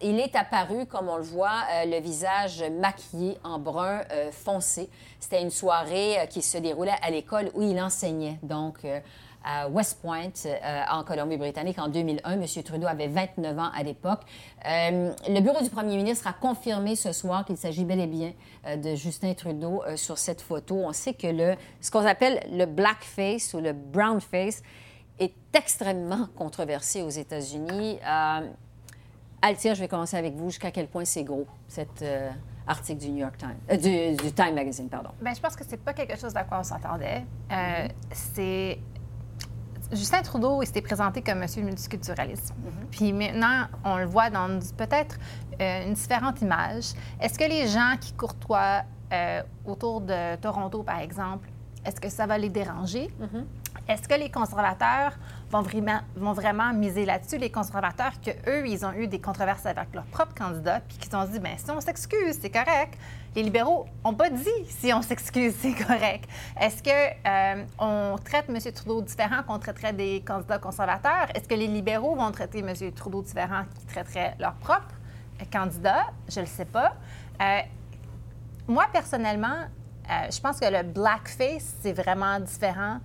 il est apparu, comme on le voit, euh, le visage maquillé en brun euh, foncé. C'était une soirée euh, qui se déroulait à l'école où il enseignait, donc à West Point, en Colombie-Britannique, en 2001. M. Trudeau avait 29 ans à l'époque. le bureau du premier ministre a confirmé ce soir qu'il s'agit bel et bien de Justin Trudeau sur cette photo. On sait que le, ce qu'on appelle le blackface ou le brownface est extrêmement controversé aux États-Unis. Altia, je vais commencer avec vous. Jusqu'à quel point c'est gros, cet euh, article du New York Times, euh, du, Time Magazine, pardon? Bien, je pense que c'est pas quelque chose à quoi on s'attendait. Euh, c'est Justin Trudeau, il s'était présenté comme monsieur multiculturalisme. Mm-hmm. Puis maintenant, on le voit dans peut-être une différente image. Est-ce que les gens qui courtoient autour de Toronto, par exemple, est-ce que ça va les déranger? Mm-hmm. Est-ce que les conservateurs vont vraiment, miser là-dessus, les conservateurs, qu'eux, ils ont eu des controverses avec leurs propres candidats, puis qui se sont dit, bien, si on s'excuse, c'est correct. Les libéraux n'ont pas dit si on s'excuse, *laughs* c'est correct. Est-ce qu'on euh, traite M. Trudeau différent qu'on traiterait des candidats conservateurs? Est-ce que les libéraux vont traiter M. Trudeau différent qu'ils traiteraient leurs propres candidats? Je ne le sais pas. Euh, moi, personnellement, euh, je pense que le blackface, c'est vraiment différent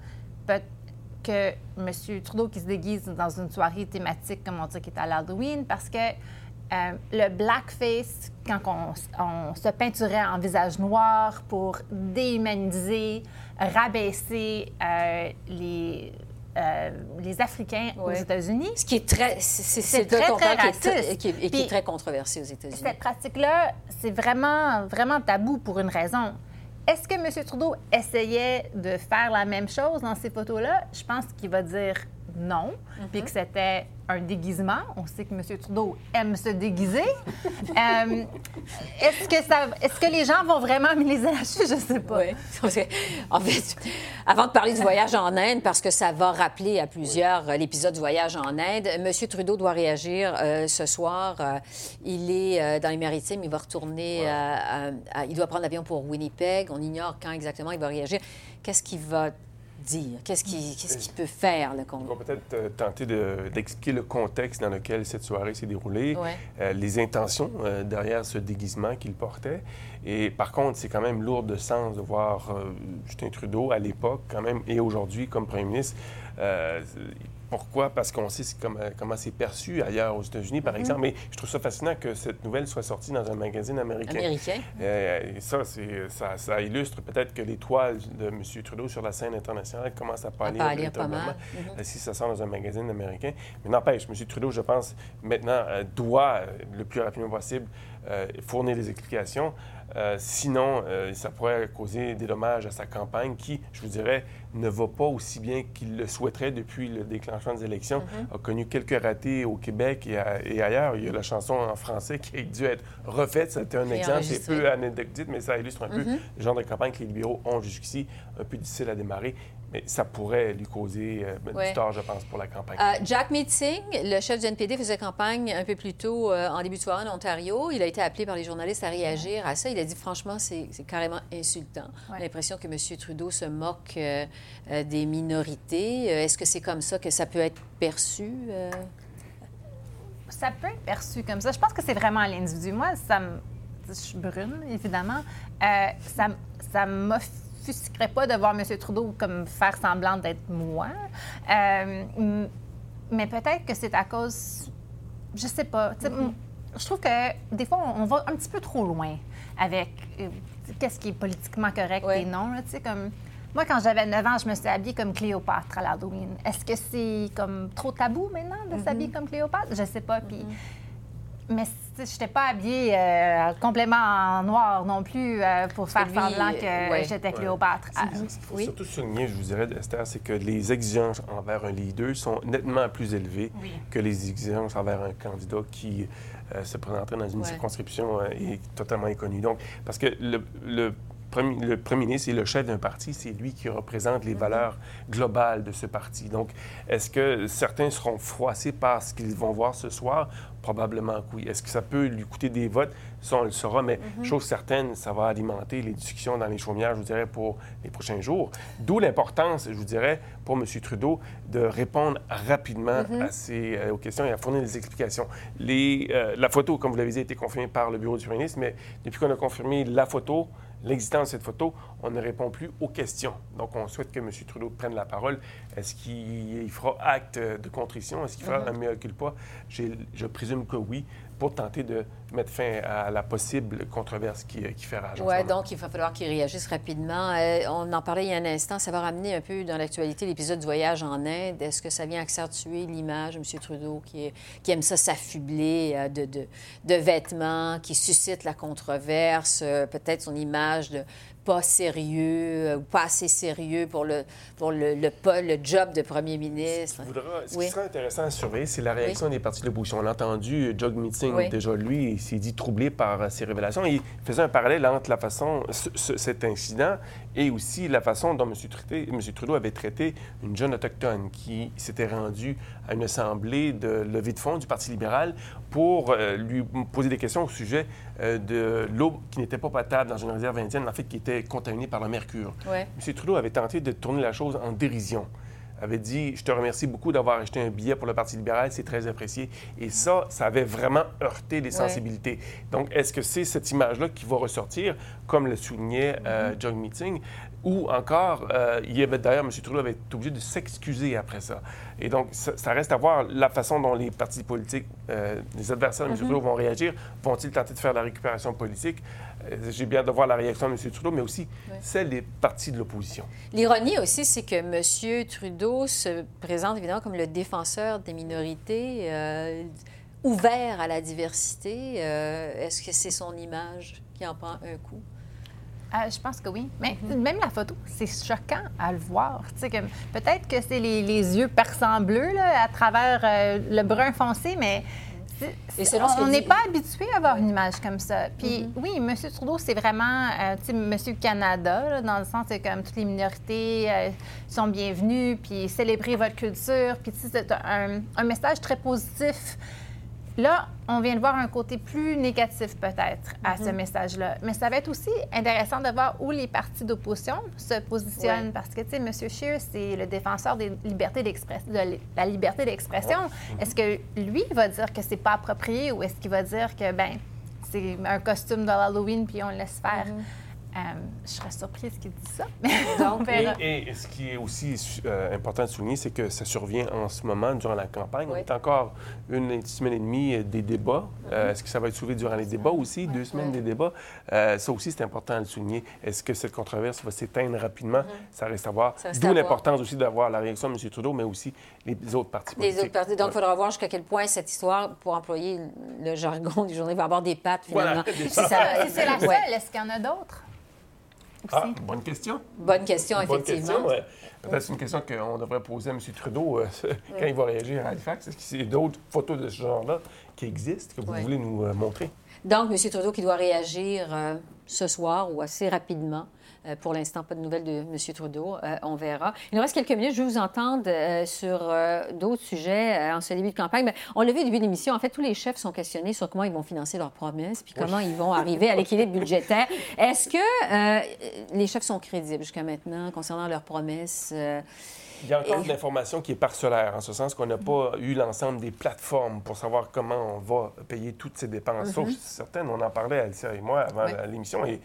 que M. Trudeau qui se déguise dans une soirée thématique, comme on dit, qui est à l'Halloween, parce que euh, le blackface, quand on, on, se peinturait en visage noir pour déhumaniser, rabaisser euh, les, euh, les Africains aux. États-Unis. Ce qui est très, c'est- très, très qui est, très- raciste. qui est- et qui est très controversé aux États-Unis. Cette pratique-là, c'est vraiment, vraiment tabou pour une raison. Est-ce que M. Trudeau essayait de faire la même chose dans ces photos-là? Je pense qu'il va dire non, puis que c'était un déguisement. On sait que M. Trudeau aime se déguiser. *laughs* Euh, est-ce, que ça, est-ce que les gens vont vraiment miser là-dessus? Je sais pas. Oui. *laughs* En fait, avant de parler du voyage en Inde, parce que ça va rappeler à plusieurs euh, l'épisode du voyage en Inde, M. Trudeau doit réagir euh, ce soir. Euh, il est dans les maritimes, il va retourner, à- à- il doit prendre l'avion pour Winnipeg. On ignore quand exactement il va réagir. Qu'est-ce qu'il va dire? Qu'est-ce qu'il qu'il peut faire, le On Congo? va peut-être euh, tenter de- d'expliquer le contexte dans lequel cette soirée s'est déroulée, Ouais. euh, les intentions euh, derrière ce déguisement qu'il portait. Et par contre, c'est quand même lourd de sens de voir Justin Trudeau à l'époque, quand même, et aujourd'hui comme premier ministre. Pourquoi? Parce qu'on sait comme- comment c'est perçu ailleurs aux États-Unis, par exemple. Mais je trouve ça fascinant que cette nouvelle soit sortie dans un magazine américain. Américain? Euh, et ça, c'est- ça, ça illustre peut-être que l'étoile de M. Trudeau sur la scène internationale commence à pâlir. pâlir pas mal. euh, Si ça sort dans un magazine américain. Mais n'empêche, M. Trudeau, je pense, maintenant, euh, doit, euh, le plus rapidement possible, euh, fournir des explications. Euh, sinon, euh, ça pourrait causer des dommages à sa campagne qui, je vous dirais, ne va pas aussi bien qu'il le souhaiterait depuis le déclenchement des élections. Mm-hmm. A connu quelques ratés au Québec et, à- et ailleurs. Il y a la chanson en français qui a dû être refaite. C'était un exemple. C'est peu anecdotique, mais ça illustre un peu Mm-hmm. le genre de campagne que les libéraux ont jusqu'ici, un peu difficile à démarrer. Mais ça pourrait lui causer euh, Ouais. du tort, je pense, pour la campagne. Euh, Jack Meeting, le chef du NPD, faisait campagne un peu plus tôt euh, en début de soirée en Ontario. Il a été appelé par les journalistes à réagir à ça. Il a dit franchement, c'est carrément insultant. On a Ouais. l'impression que M. Trudeau se moque des minorités. Est-ce que c'est comme ça que ça peut être perçu? euh? Ça peut être perçu comme ça. Je pense que c'est vraiment à l'individu. Moi, ça me... Je suis brune, évidemment. Euh, ça, ça m'offusquerait pas de voir M. Trudeau comme faire semblant d'être moi. Euh, mais peut-être que c'est à cause... Je sais pas. Tu sais, m- Je trouve que des fois, on va un petit peu trop loin avec euh, qu'est-ce qui est politiquement correct Ouais. et non. là. Comme... Moi, quand j'avais 9 ans, je me suis habillée comme Cléopâtre à l'Halloween. Est-ce que c'est comme trop tabou maintenant de s'habiller comme Cléopâtre? Je sais pas. Puis... Mais je n'étais pas habillée euh, complètement en noir non plus euh, pour faire lui, semblant euh, que ouais. j'étais Cléopâtre. Ah, Ce qu'il faut oui. surtout souligner, je vous dirais, Esther, c'est que les exigences envers un leader sont nettement plus élevées Oui. que les exigences envers un candidat qui euh, se présenterait dans une Ouais. circonscription euh, et totalement inconnu. Donc, parce que le, le premier, le premier ministre est le chef d'un parti, c'est lui qui représente les valeurs globales de ce parti. Donc, est-ce que certains seront froissés par ce qu'ils vont voir ce soir? Probablement que oui. Est-ce que ça peut lui coûter des votes? Ça, on le saura, mais Mm-hmm. chose certaine, ça va alimenter les discussions dans les chaumières, je vous dirais, pour les prochains jours. D'où l'importance, je vous dirais, pour M. Trudeau, de répondre rapidement Mm-hmm. à ces, euh, aux questions et à fournir des explications. Les, euh, la photo, comme vous l'avez dit, a été confirmée par le bureau du premier ministre, mais depuis qu'on a confirmé la photo, l'existence de cette photo, on ne répond plus aux questions. Donc, on souhaite que M. Trudeau prenne la parole. Est-ce qu'il il fera acte de contrition? Est-ce qu'il fera Mm-hmm. un mea culpa? Je présume que oui, pour tenter de mettre fin à la possible controverse qui, qui fait rage. Oui, donc il va falloir qu'il réagisse rapidement. Euh, on en parlait il y a un instant, ça va ramener un peu dans l'actualité l'épisode du voyage en Inde. Est-ce que ça vient accentuer l'image de M. Trudeau qui, est- qui aime ça s'affubler euh, de, de- de vêtements, qui suscite la controverse, euh, peut-être son image de pas sérieux euh, ou pas assez sérieux pour le, pour le, le, job de premier ministre? Ce qui voudra- ce Oui. qui sera intéressant à surveiller, c'est la réaction des partis de l'opposition. On a entendu Jog Meeting, Oui. déjà lui, il s'est dit troublé par euh, ces révélations. Il faisait un parallèle entre la façon, ce- ce- cet incident et aussi la façon dont M. Trudeau, M. Trudeau avait traité une jeune autochtone qui s'était rendue à une assemblée de levée de fonds du Parti libéral pour euh, lui poser des questions au sujet euh, de l'eau qui n'était pas potable dans une réserve indienne, en fait, qui était contaminée par le mercure. Ouais. M. Trudeau avait tenté de tourner la chose en dérision. Avait dit Je te remercie beaucoup d'avoir acheté un billet pour le Parti libéral, c'est très apprécié. Et ça, ça avait vraiment heurté les sensibilités. Donc, est-ce que c'est cette image-là qui va ressortir, comme le soulignait euh, John Meeting, ou encore, euh, il y avait d'ailleurs, M. Trudeau avait été obligé de s'excuser après ça. Et donc, ça, reste à voir la façon dont les partis politiques, euh, les adversaires de M. Trudeau vont réagir. Vont-ils tenter de faire la récupération politique? Euh, j'ai bien de voir la réaction de M. Trudeau, mais aussi celle des partis de l'opposition. L'ironie aussi, c'est que M. Trudeau se présente évidemment comme le défenseur des minorités, ouvert à la diversité. Est-ce que c'est son image qui en prend un coup? Euh, je pense que oui. Mais mhm. même la photo, c'est choquant à le voir. Peut-être que c'est les, yeux perçants bleus là, à travers euh, le brun foncé, mais on n'est pas habitué à avoir une image comme ça. Puis mhm. oui, M. Trudeau, c'est vraiment euh, M. Canada, dans le sens que comme toutes les minorités sont bienvenues, puis célébrer votre culture, puis c'est un, un, message très positif Là, on vient de voir un côté plus négatif peut-être à ce mhm. message-là. Mais ça va être aussi intéressant de voir où les partis d'opposition se positionnent parce que, tu sais, M. Scheer, c'est le défenseur des libertés de la liberté d'expression. Est-ce que lui va dire que c'est pas approprié ou est-ce qu'il va dire que, ben c'est un costume de Halloween puis on le laisse faire? Mhm. Euh, je serais surprise qu'il dise ça. Donc, *laughs* et, ce qui est aussi euh, important de souligner, c'est que ça survient en ce moment, durant la campagne. On est encore une semaine et demie euh, des débats. Est-ce que ça va être soulevé durant les débats aussi? Deux semaines des débats. ça aussi, c'est important de souligner. Est-ce que cette controverse va s'éteindre rapidement? Mm-hmm. Ça reste à voir. D'où l'importance aussi d'avoir la réaction de M. Trudeau, mais aussi les autres partis politiques. Les autres partis. Donc, il faudra voir jusqu'à quel point cette histoire, pour employer le jargon du journée, va avoir des pattes, finalement. *laughs* Voilà, c'est la seule. Est-ce qu'il y en a d'autres? Ah, bonne question. Bonne question, effectivement. Peut-être c'est une question qu'on devrait poser à M. Trudeau euh, *laughs* quand il va réagir à Halifax. Est-ce qu'il y a d'autres photos de ce genre-là qui existent que vous voulez nous euh, montrer? Donc, M. Trudeau qui doit réagir euh, ce soir ou assez rapidement pour l'instant, pas de nouvelles de M. Trudeau. Euh, on verra. Il nous reste quelques minutes. Je vais vous entendre euh, sur d'autres sujets en ce début de campagne. Mais on l'a vu au début de l'émission. En fait, tous les chefs sont questionnés sur comment ils vont financer leurs promesses puis comment ils vont arriver à l'équilibre budgétaire. Est-ce que les chefs sont crédibles jusqu'à maintenant concernant leurs promesses? Il y a encore de l'information qui est parcellaire, en ce sens qu'on n'a pas eu l'ensemble des plateformes pour savoir comment on va payer toutes ces dépenses. Sauf mm-hmm. certaines, on en parlait, Alicia et moi, avant l'émission, et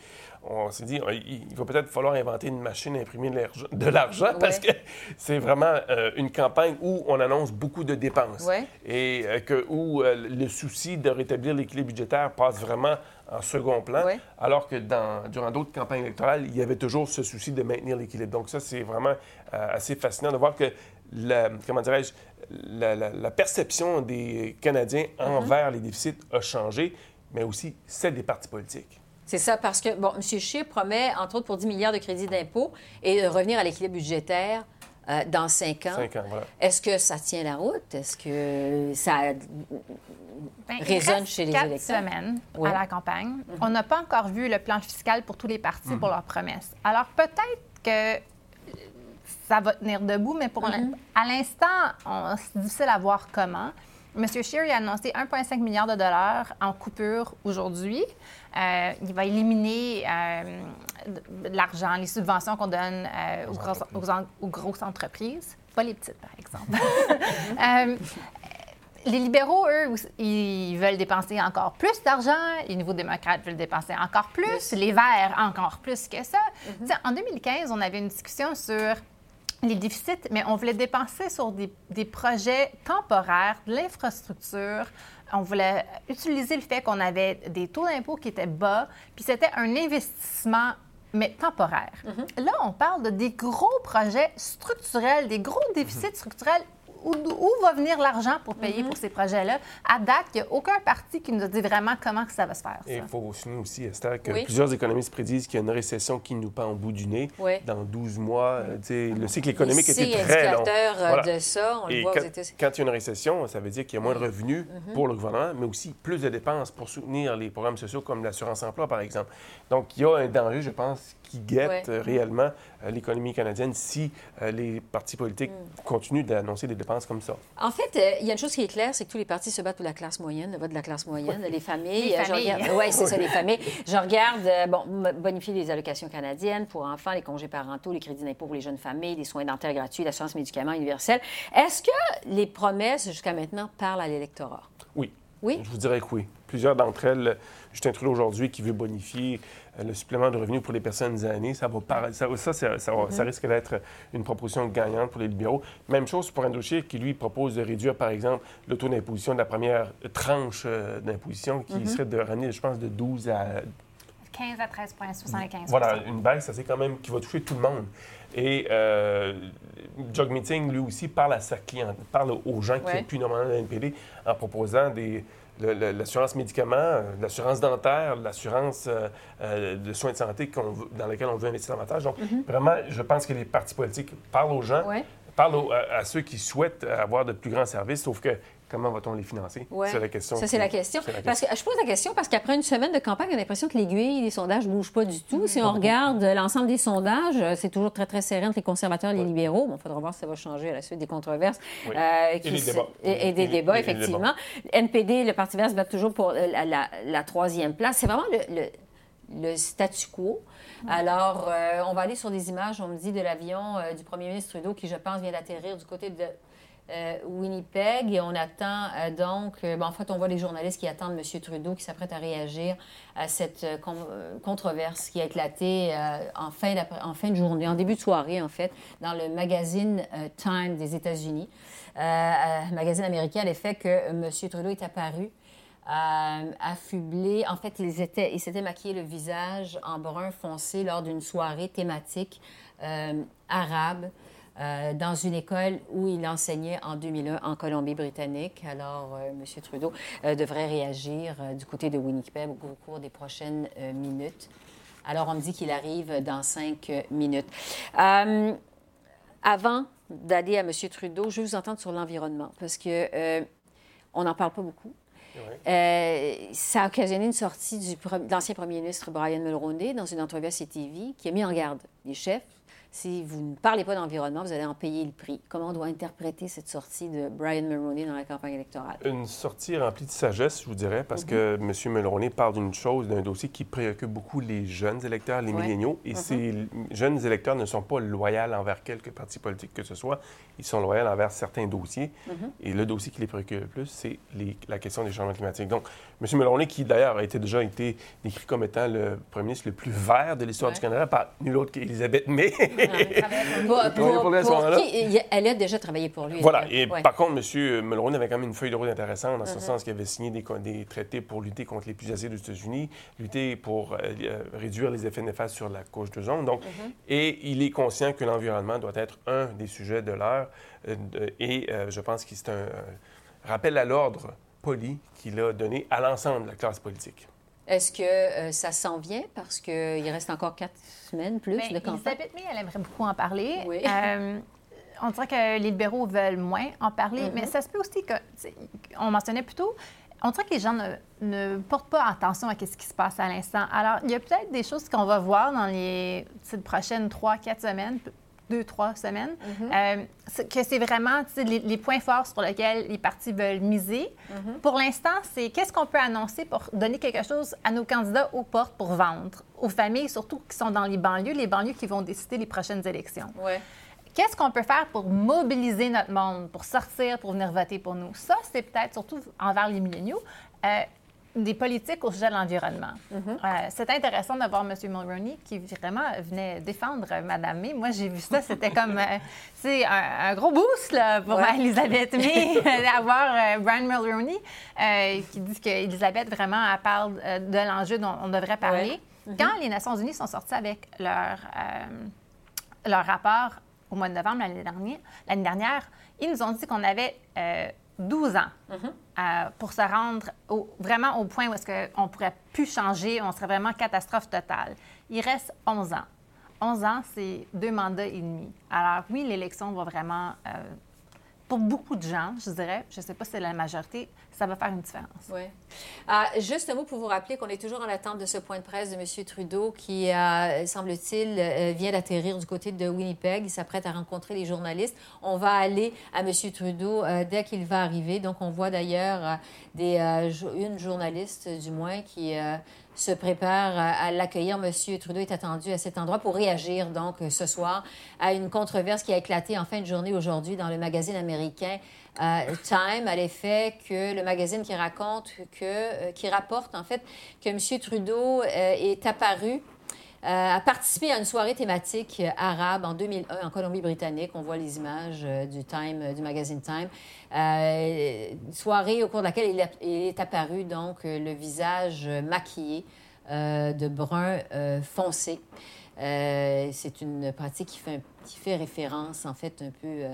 on s'est dit, il va peut-être falloir inventer une machine à imprimer de l'argent parce que c'est vraiment euh, une campagne où on annonce beaucoup de dépenses et euh, que, où euh, le souci de rétablir l'équilibre budgétaire passe vraiment en second plan, alors que dans, durant d'autres campagnes électorales, il y avait toujours ce souci de maintenir l'équilibre. Donc ça, c'est vraiment assez fascinant de voir que, la, comment dirais-je, la, perception des Canadiens mm-hmm. envers les déficits a changé, mais aussi celle des partis politiques. C'est ça, parce que, bon, M. Scheer promet, entre autres, pour 10 milliards de crédits d'impôt et revenir à l'équilibre budgétaire euh, dans cinq ans. Cinq ans, voilà. Est-ce que ça tient la route? Est-ce que ça ben, résonne chez les quatre semaines à la campagne. Mhm. On n'a pas encore vu le plan fiscal pour tous les partis pour mhm. leurs promesses. Alors, peut-être que ça va tenir debout, mais pour mhm. à l'instant, c'est difficile à voir comment. M. Scheer a annoncé 1,5 milliard de dollars en coupure aujourd'hui. Euh, il va éliminer euh, l'argent, les subventions qu'on donne euh, aux, grosses entreprises, pas les petites, par exemple. *laughs* les libéraux, eux, ils veulent dépenser encore plus d'argent. Les nouveaux démocrates veulent dépenser encore plus. Les Verts, encore plus que ça. Mm-hmm. En 2015, on avait une discussion sur les déficits, mais on voulait dépenser sur des, des projets temporaires, de l'infrastructure. On voulait utiliser le fait qu'on avait des taux d'impôt qui étaient bas, puis c'était un investissement mais temporaire. Mm-hmm. Là, on parle de des gros projets structurels, des gros déficits structurels où, va venir l'argent pour payer mhm. pour ces projets-là? À date, il n'y a aucun parti qui nous a dit vraiment comment que ça va se faire. il faut souligner aussi, Esther, que plusieurs économistes prédisent qu'il y a une récession qui nous pend au bout du nez dans 12 mois. Euh, le cycle économique était très long. Euh, de ça, on le voit quand, quand il y a une récession, ça veut dire qu'il y a moins de revenus mhm. pour le gouvernement, mais aussi plus de dépenses pour soutenir les programmes sociaux comme l'assurance-emploi, par exemple. Donc, il y a un danger, je pense, qui guette réellement euh, l'économie canadienne si les partis politiques mm. continuent d'annoncer des dépenses pense comme ça. En fait, euh, il y a une chose qui est claire, c'est que tous les partis se battent pour la classe moyenne, le vote de la classe moyenne, les familles. Les euh, familles. regarde- ouais, c'est ça, les familles. Je regarde, euh, bon, bonifier les allocations canadiennes pour enfants, les congés parentaux, les crédits d'impôt pour les jeunes familles, les soins dentaires gratuits, l'assurance médicaments universelle. Est-ce que les promesses jusqu'à maintenant parlent à l'électorat? Oui. Oui? Je vous dirais que oui. Plusieurs d'entre elles, Justin Trudeau aujourd'hui qui veut bonifier euh, le supplément de revenus pour les personnes aînées, ça va par- ça, ça, ça- ça va- ça risque d'être une proposition gagnante pour les libéraux. Même chose pour Scheer qui lui propose de réduire par exemple le taux d'imposition de la première tranche euh, d'imposition qui serait de ramener, je pense, de 12 à 15 à 13,75 voilà, une baisse, ça c'est quand même qui va toucher tout le monde. Et euh, Jog Meeting, lui aussi, parle à sa cliente, parle aux gens qui n'ont plus normalement la NPD en proposant des, l'assurance médicaments, euh, l'assurance dentaire, l'assurance euh, euh, de soins de santé veut- dans laquelle on veut investir davantage. Donc, vraiment, je pense que les partis politiques parlent aux gens, Ouais. parlent aux- à, à ceux qui souhaitent avoir de plus grands services, sauf que comment va-t-on les financer? Ouais. C'est la question. Ça, c'est la question. c'est la Parce que je pose la question parce qu'après une semaine de campagne, on a l'impression que l'aiguille des sondages ne bouge pas du Mm-hmm. tout. Si on regarde l'ensemble des sondages, euh, c'est toujours très, très serré entre les conservateurs et les libéraux. Bon, il faudra voir si ça va changer à la suite des controverses. Oui. euh, Et les se- débats. Et, et des Et- débats, et- effectivement. NPD, le Parti vert se bat toujours pour euh, la, la- la troisième place. C'est vraiment le, le- le statu quo. Alors, euh, on va aller sur des images, on me dit, de l'avion euh, du premier ministre Trudeau qui, je pense, vient d'atterrir du côté de Winnipeg. Et on attend euh, donc, euh, ben, en fait, on voit les journalistes qui attendent M. Trudeau qui s'apprête à réagir à cette euh, con- euh, controverse qui a éclaté euh, en, fin en fin de journée, en début de soirée, en fait, dans le magazine euh, Time des États-Unis. Euh, euh, magazine américain, à l'effet que M. Trudeau est apparu euh, affublé. En fait, ils étaient, ils s'étaient maquillés le visage en brun foncé lors d'une soirée thématique euh, arabe euh, dans une école où il enseignait en 2001 en Colombie-Britannique. Alors, euh, M. Trudeau euh, devrait réagir du côté de Winnipeg au, au cours des prochaines minutes. Alors, on me dit qu'il arrive dans cinq minutes. Avant d'aller à M. Trudeau, je veux vous entendre sur l'environnement parce que on n'en parle pas beaucoup. Euh, ça a occasionné une sortie du de l'ancien premier ministre Brian Mulroney dans une entrevue à CTV qui a mis en garde les chefs. Si vous ne parlez pas d'environnement, vous allez en payer le prix. Comment on doit interpréter cette sortie de Brian Mulroney dans la campagne électorale? Une sortie remplie de sagesse, je vous dirais, parce que M. Mulroney parle d'une chose, d'un dossier qui préoccupe beaucoup les jeunes électeurs, les Ouais. milléniaux. Et ces jeunes électeurs ne sont pas loyaux envers quelque parti politique que ce soit. Ils sont loyaux envers certains dossiers. Et le dossier qui les préoccupe le plus, c'est la question des changements climatiques. Donc, M. Mulroney, qui d'ailleurs a été, déjà été décrit comme étant le premier ministre le plus vert de l'histoire Ouais. du Canada par nul autre qu'Élisabeth May. *laughs* Elle a déjà travaillé pour lui. Voilà. Et Ouais. par contre, M. Mulroney avait quand même une feuille de route intéressante, dans ce Mm-hmm. sens qu'il avait signé des, des traités pour lutter contre les plus acides aux États-Unis, lutter pour euh, euh, réduire les effets néfastes sur la couche d'ozone. Donc, Mm-hmm. et il est conscient que l'environnement doit être un des sujets de l'heure. euh, et euh, je pense que c'est un rappel à l'ordre poli qu'il a donné à l'ensemble de la classe politique. Est-ce que euh, ça s'en vient? Parce qu'il reste encore quatre semaines plus de campagne? Elisabeth May, elle aimerait beaucoup en parler. Oui. Euh, on dirait que les libéraux veulent moins en parler, Mm-hmm. mais ça se peut aussi que, on mentionnait plus tôt, on dirait que les gens ne, ne portent pas attention à ce qui se passe à l'instant. Alors, il y a peut-être des choses qu'on va voir dans les prochaines trois, quatre semaines, deux, trois semaines, euh, c'est- que c'est vraiment les, les points forts sur lesquels les partis veulent miser. Pour l'instant, c'est qu'est-ce qu'on peut annoncer pour donner quelque chose à nos candidats aux portes pour vendre, aux familles surtout qui sont dans les banlieues, les banlieues qui vont décider les prochaines élections. Ouais. Qu'est-ce qu'on peut faire pour mobiliser notre monde, pour sortir, pour venir voter pour nous? Ça, c'est peut-être, surtout envers les milléniaux, euh, des politiques au sujet de l'environnement. Euh, c'est intéressant de voir M. Mulroney qui vraiment venait défendre euh, Mme May. Moi, j'ai vu ça, c'était comme, euh, c'est un, un gros boost là, pour Ouais. Elisabeth May *laughs* d'avoir euh, Brian Mulroney euh, qui dit qu'Elisabeth, vraiment, elle parle euh, de l'enjeu dont on devrait parler. Quand les Nations unies sont sorties avec leur, euh, leur rapport au mois de novembre l'année dernière, l'année dernière, ils nous ont dit qu'on avait euh, 12 ans pour se rendre vraiment au point où est-ce qu'on ne pourrait plus changer, on serait vraiment catastrophe totale. Il reste 11 ans. 11 ans, c'est deux mandats et demi. Alors oui, l'élection va vraiment euh, pour beaucoup de gens, je dirais, je ne sais pas si c'est la majorité, ça va faire une différence. Oui. Ah, juste un mot pour vous rappeler qu'on est toujours en attente de ce point de presse de M. Trudeau qui, euh, semble-t-il, euh, vient d'atterrir du côté de Winnipeg. Il s'apprête à rencontrer les journalistes. On va aller à M. Trudeau euh, dès qu'il va arriver. Donc, on voit d'ailleurs une journaliste, du moins, qui se prépare à l'accueillir. Monsieur Trudeau est attendu à cet endroit pour réagir donc ce soir à une controverse qui a éclaté en fin de journée aujourd'hui dans le magazine américain euh, Time à l'effet que le magazine qui raconte que euh, qui rapporte en fait que M. Trudeau euh, est apparu a participé à une soirée thématique arabe en 2001 en Colombie-Britannique. On voit les images du Time, du magazine Time. soirée au cours de laquelle il, est apparu donc le visage maquillé de brun foncé. Euh, c'est une pratique qui fait, qui fait référence, en fait, un peu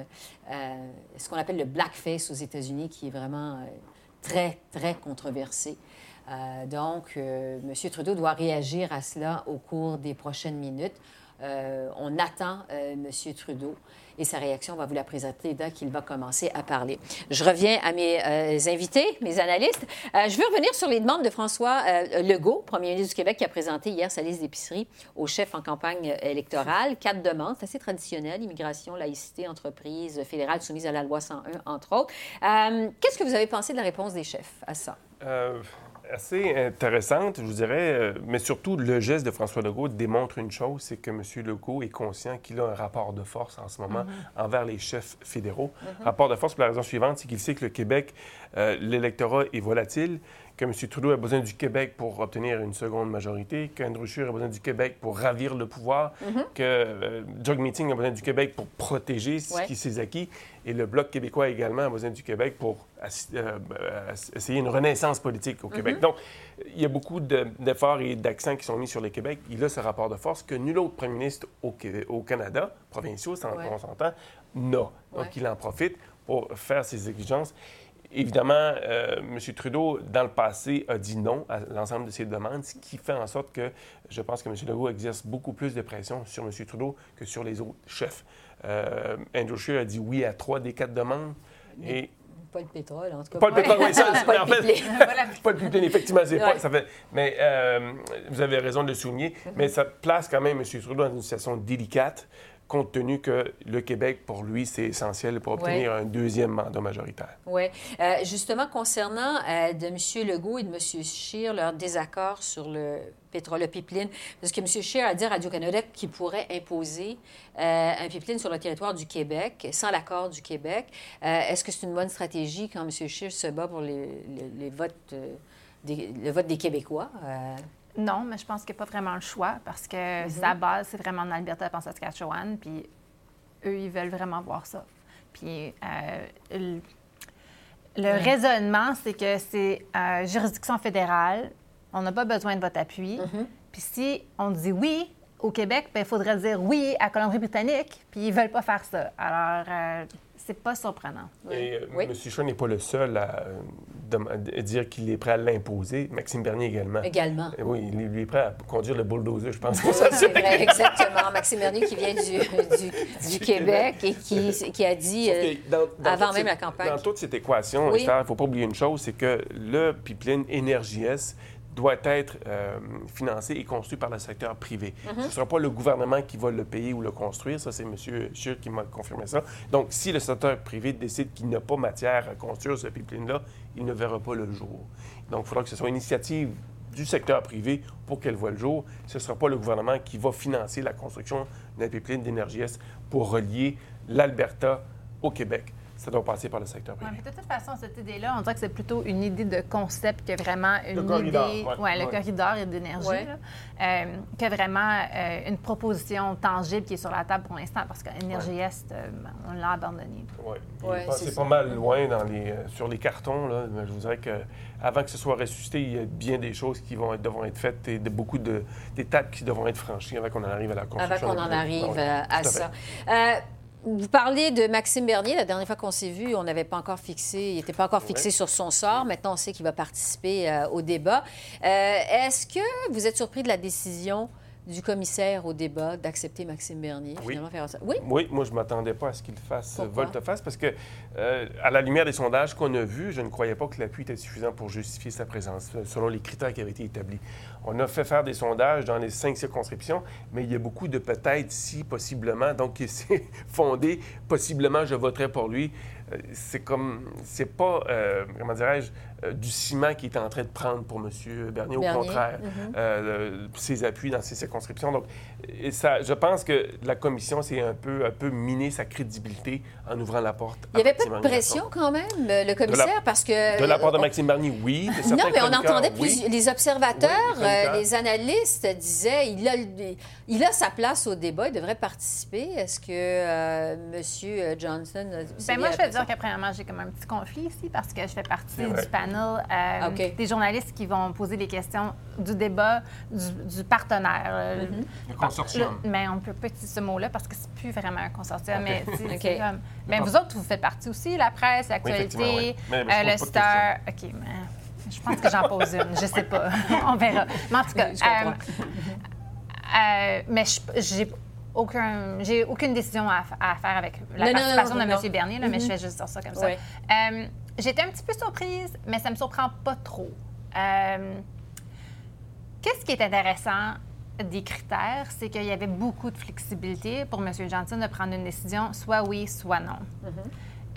à ce qu'on appelle le blackface aux États-Unis, qui est vraiment très, très controversé. Euh, donc, euh, M. Trudeau doit réagir à cela au cours des prochaines minutes. on attend M. Trudeau et sa réaction, on va vous la présenter dès qu'il va commencer à parler. Je reviens à mes euh, invités, mes analystes. Euh, je veux revenir sur les demandes de François euh, Legault, premier ministre du Québec, qui a présenté hier sa liste d'épicerie au chef en campagne électorale. Quatre demandes, c'est assez traditionnel, immigration, laïcité, entreprise fédérale soumise à la loi 101, entre autres. Qu'est-ce que vous avez pensé de la réponse des chefs à ça? Assez intéressante, je vous dirais, euh, mais surtout le geste de François Legault démontre une chose, c'est que M. Legault est conscient qu'il a un rapport de force en ce moment mhm. envers les chefs fédéraux. Mhm. Rapport de force pour la raison suivante, c'est qu'il sait que le Québec, euh, l'électorat est volatile, que M. Trudeau a besoin du Québec pour obtenir une seconde majorité, qu'Andrew Scheer a besoin du Québec pour ravir le pouvoir, mhm. que euh, Doug Meeting a besoin du Québec pour protéger ce qui s'est acquis, et le Bloc québécois également a besoin du Québec pour euh, euh, essayer une renaissance politique au Québec. Mhm. Donc, il y a beaucoup d'efforts et d'accents qui sont mis sur le Québec. Il a ce rapport de force que nul autre premier ministre au, au Canada, provinciaux, on s'entend, n'a. Donc, il en profite pour faire ses exigences. Évidemment, euh, M. Trudeau, dans le passé, a dit non à l'ensemble de ces demandes, ce qui fait en sorte que je pense que M. Legault exerce beaucoup plus de pression sur M. Trudeau que sur les autres chefs. Euh, Andrew Scheer a dit oui à trois des quatre demandes. Et pas le pétrole, en tout cas. Pas le pétrole, oui, ça, pas, en fait, pas le pipeline, effectivement, c'est pas, ça fait, mais euh, vous avez raison de le souligner, mais ça place quand même M. Trudeau dans une situation délicate compte tenu que le Québec, pour lui, c'est essentiel pour obtenir un deuxième mandat majoritaire. Oui. Euh, justement, concernant euh, de M. Legault et de M. Scheer, leur désaccord sur le pétrole, le pipeline, parce que M. Scheer a dit à Radio-Canada qu'il pourrait imposer euh, un pipeline sur le territoire du Québec sans l'accord du Québec. Est-ce que c'est une bonne stratégie quand M. Scheer se bat pour les, les votes, des, le vote des Québécois? Non, mais je pense qu'il n'y a pas vraiment le choix parce que mhm. sa base, c'est vraiment en Alberta et en Saskatchewan. Puis eux, ils veulent vraiment voir ça. Puis euh, le, raisonnement, c'est que c'est euh, juridiction fédérale. On n'a pas besoin de votre appui. Mhm. Puis si on dit oui au Québec, il faudrait dire oui à Colombie-Britannique. Puis ils ne veulent pas faire ça. Alors, euh, c'est pas surprenant. Et euh, M. Chouin n'est pas le seul à, dire qu'il est prêt à l'imposer. Maxime Bernier également. Également. oui, il est prêt à conduire le bulldozer, je pense. c'est vrai, exactement. Maxime Bernier qui vient du, du, Québec et qui, qui a dit euh, avant même la campagne. Dans toute cette équation, il ne faut pas oublier une chose, c'est que le pipeline EnergiS doit être euh, financé et construit par le secteur privé. Mhm. Ce ne sera pas le gouvernement qui va le payer ou le construire. Ça, c'est M. Schur qui m'a confirmé ça. Donc, si le secteur privé décide qu'il n'a pas matière à construire ce pipeline-là, il ne verra pas le jour. Donc, il faudra que ce soit une initiative du secteur privé pour qu'elle voit le jour. Ce ne sera pas le gouvernement qui va financer la construction d'un pipeline d'énergie pour relier l'Alberta au Québec ça doit passer par le secteur privé. de toute façon, cette idée-là, on dirait que c'est plutôt une idée de concept que vraiment une le idée. Ouais. le corridor et d'énergie. Euh, que vraiment euh, une proposition tangible qui est sur la table pour l'instant, parce qu'Énergie Est, euh, on l'a abandonné. Oui. c'est pas mal loin dans les, sur les cartons. Là. Je vous dirais qu'avant que ce soit ressuscité, il y a bien des choses qui vont être, devront être faites et de, beaucoup d'étapes qui devront être franchies avant qu'on en arrive à la construction. Avant qu'on en arrive à ça. Vous parlez de Maxime Bernier. La dernière fois qu'on s'est vu, on n'avait pas encore fixé, il n'était pas encore fixé sur son sort. Maintenant, on sait qu'il va participer euh, au débat. Euh, est-ce que vous êtes surpris de la décision du commissaire au débat d'accepter Maxime Bernier, Oui. finalement faire ça. Oui, Oui, moi, je ne m'attendais pas à ce qu'il fasse volte-face parce que, euh, à la lumière des sondages qu'on a vus, je ne croyais pas que l'appui était suffisant pour justifier sa présence, euh, selon les critères qui avaient été établis. On a fait faire des sondages dans les cinq circonscriptions, mais il y a beaucoup de peut-être, si, possiblement, donc c'est *laughs* fondé, possiblement, je voterai pour lui. C'est comme, c'est pas, euh, comment dirais-je, euh, du ciment qui est en train de prendre pour M. Bernier, au Bernier, contraire, mhm. euh, ses appuis dans ses circonscriptions. Donc, et ça, je pense que la commission s'est un peu, un peu miné sa crédibilité en ouvrant la porte. il n'y à avait pas de Bernier. pression quand même, le commissaire, parce que... De la part de Maxime Bernier, oui. De Non, mais on entendait oui. plus. Les observateurs, Oui, les euh, analystes disaient il a, il a sa place au débat, il devrait participer. Est-ce que euh, M. Johnson a Ben moi, je vais dire que premièrement, j'ai comme un petit conflit ici parce que je fais partie du panel euh, des journalistes qui vont poser les questions du débat du, du partenaire. euh, Le consortium. le- mais on peut pas utiliser ce mot-là parce que c'est plus vraiment un consortium. Mais, comme- vous autres, vous faites partie aussi, la presse, l'actualité, oui. Euh, le Star. OK, mais je pense que j'en pose une. Je sais pas. *laughs* on verra. Mais en tout cas, Je euh, mais je- j'ai aucun, j'ai aucune décision à, à faire avec la Non, participation non, de. M. Bernier, là, mais je vais juste dire ça comme ça. Euh, J'étais un petit peu surprise, mais ça me surprend pas trop. Euh, Qu'est-ce qui est intéressant des critères, c'est qu'il y avait beaucoup de flexibilité pour M. Johnson de prendre une décision, soit oui, soit non.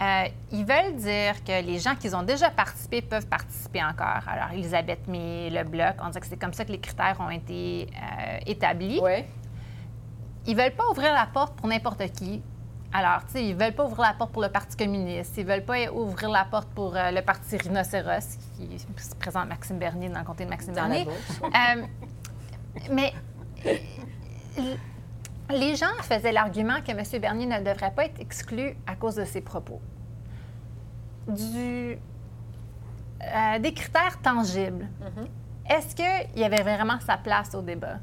Euh, ils veulent dire que les gens qui ont déjà participé peuvent participer encore. Alors, Elisabeth May, le Bloc, on dit que c'est comme ça que les critères ont été euh, établis. Oui. Ils veulent pas ouvrir la porte pour n'importe qui. Alors, tu sais, ils veulent pas ouvrir la porte pour le Parti communiste. Ils veulent pas ouvrir la porte pour euh, le Parti rhinocéros, qui se présente Maxime Bernier dans le comté de Maxime Dans Bernier. Euh, mais euh, les gens faisaient l'argument que M. Bernier ne devrait pas être exclu à cause de ses propos. Du, euh, des critères tangibles. Est-ce qu'il y avait vraiment sa place au débat?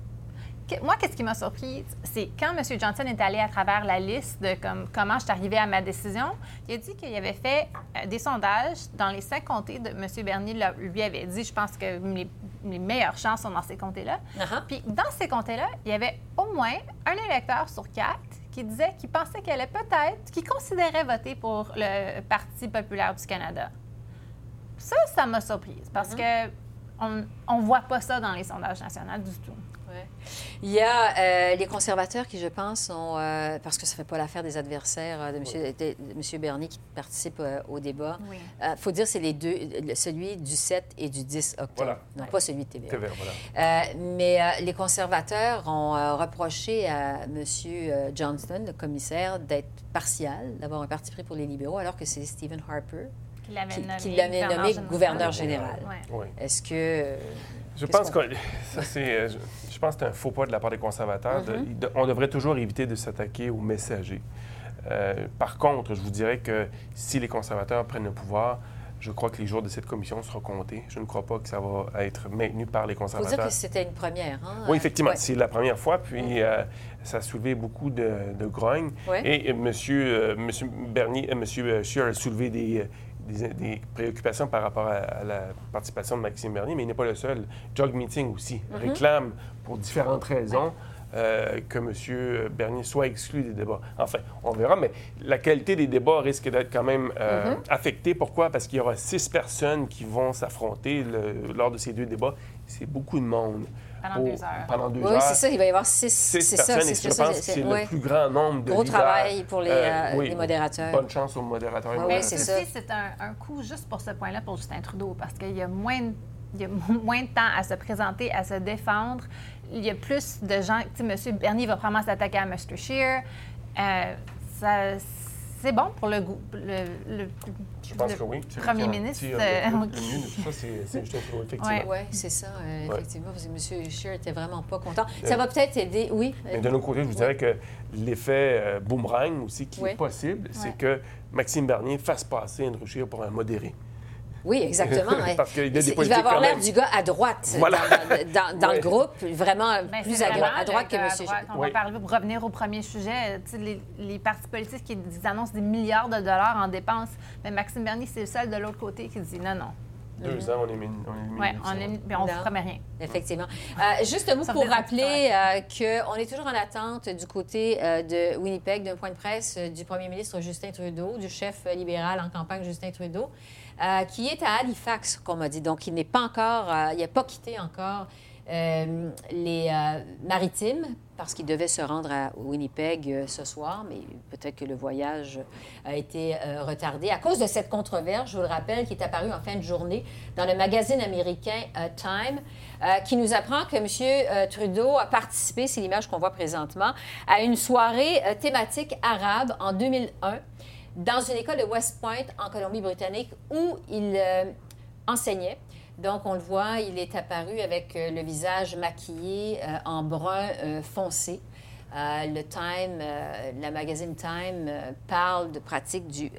Moi, qu'est-ce qui m'a surpris, c'est quand M. Johnson est allé à travers la liste de comme, comment je suis arrivé à ma décision, il a dit qu'il avait fait euh, des sondages dans les cinq comtés de M. Bernier lui avait dit, je pense que les, les meilleures chances sont dans ces comtés-là. Uh-huh. Puis dans ces comtés-là, il y avait au moins un électeur sur quatre qui disait qu'il pensait qu'elle allait peut-être, qui considérait voter pour le Parti populaire du Canada. Ça, ça m'a surprise parce que on ne voit pas ça dans les sondages nationaux du tout. Ouais. Il y a euh, les conservateurs qui, je pense, sont, euh, parce que ça ne fait pas l'affaire des adversaires euh, de M. de- de Monsieur Bernier qui participe euh, au débat. Oui. Il faut dire c'est les deux, celui du 7 et du 10 octobre, Voilà. non pas celui de TVA. TVA, voilà. Mais les conservateurs ont reproché à M. Johnston, le commissaire, d'être partial, d'avoir un parti pris pour les libéraux, alors que c'est Stephen Harper l'avait qui, nommé, qui l'avait nommé gouverneur général. Ouais. Oui. Est-ce que... Je pense que ça, c'est, je, pense que c'est un faux pas de la part des conservateurs. Mm-hmm. de- on devrait toujours éviter de s'attaquer aux messagers. Euh, par contre, je vous dirais que si les conservateurs prennent le pouvoir, je crois que les jours de cette commission seront comptés. Je ne crois pas que ça va être maintenu par les Il faut dire conservateurs. que c'était une première. Hein? Oui, effectivement, Ouais. c'est la première fois, puis euh, ça a soulevé beaucoup de, de grogne. Ouais. Et euh, monsieur, euh, monsieur Bernier, euh, monsieur Scheer a soulevé des, euh, des, des préoccupations par rapport à, à la participation de Maxime Bernier, mais il n'est pas le seul. Jog Meeting aussi réclame pour différentes raisons. euh, que M. Bernier soit exclu des débats. Enfin, on verra, mais la qualité des débats risque d'être quand même euh, affectée. Pourquoi? Parce qu'il y aura six personnes qui vont s'affronter lors de ces deux débats. C'est beaucoup de monde. Pendant deux heures. Pendant deux Oui, heures. c'est ça, il va y avoir six, Six c'est ça, personnes, et c'est je ça, pense que c'est le plus grand nombre de Gros leaders. travail pour les, euh, oui. les modérateurs. Bonne chance aux modérateurs. Mais c'est ça. c'est un, un coup juste pour ce point-là pour Justin Trudeau, parce qu'il y a moins de, il y a *laughs* moins de temps à se présenter, à se défendre. Il y a plus de gens. Tu sais, M. Bernier va probablement s'attaquer à M. Scheer. Euh, ça- c'est bon pour le, goût- le, le- Je pense le que oui. C'est premier ministre. euh, ça, c'est effectivement. Oui, c'est ça, euh, Ouais. effectivement, parce que M. Scheer était vraiment pas content. Ça va peut-être aider, oui. euh, Mais de l'autre côté, je vous dirais que l'effet euh, boomerang aussi qui Oui. est possible, c'est Ouais. que Maxime Bernier fasse passer Andrew Scheer pour un modéré. Oui, exactement. Parce qu'il y a des il va avoir l'air du gars à droite Voilà. dans, dans- dans Ouais. le groupe, vraiment Ben, plus à, vraiment à droite que M. On Oui. va parler pour revenir au premier sujet. Les, les partis politiques qui ils annoncent des milliards de dollars en dépenses. Mais Maxime Bernier, c'est le seul de l'autre côté qui dit non, non. Deux ans, on est mis. Oui, on est, on ne promet rien. Effectivement. Euh, juste un mot pour rappeler euh, qu'on est toujours en attente du côté euh, de Winnipeg d'un point de presse du premier ministre Justin Trudeau, du chef libéral en campagne Justin Trudeau, qui est à Halifax, comme on m'a dit. Donc, il n'est pas encore, il n'a pas quitté encore euh, les euh, maritimes, parce qu'il devait se rendre à Winnipeg euh, ce soir, mais peut-être que le voyage a été retardé à cause de cette controverse, je vous le rappelle, qui est apparue en fin de journée dans le magazine américain Time, qui nous apprend que M. Trudeau a participé, c'est l'image qu'on voit présentement, à une soirée thématique arabe en 2001 dans une école de West Point en Colombie-Britannique où il enseignait. Donc, on le voit, il est apparu avec euh, le visage maquillé euh, en brun euh, le Time, la magazine Time parle de pratique du,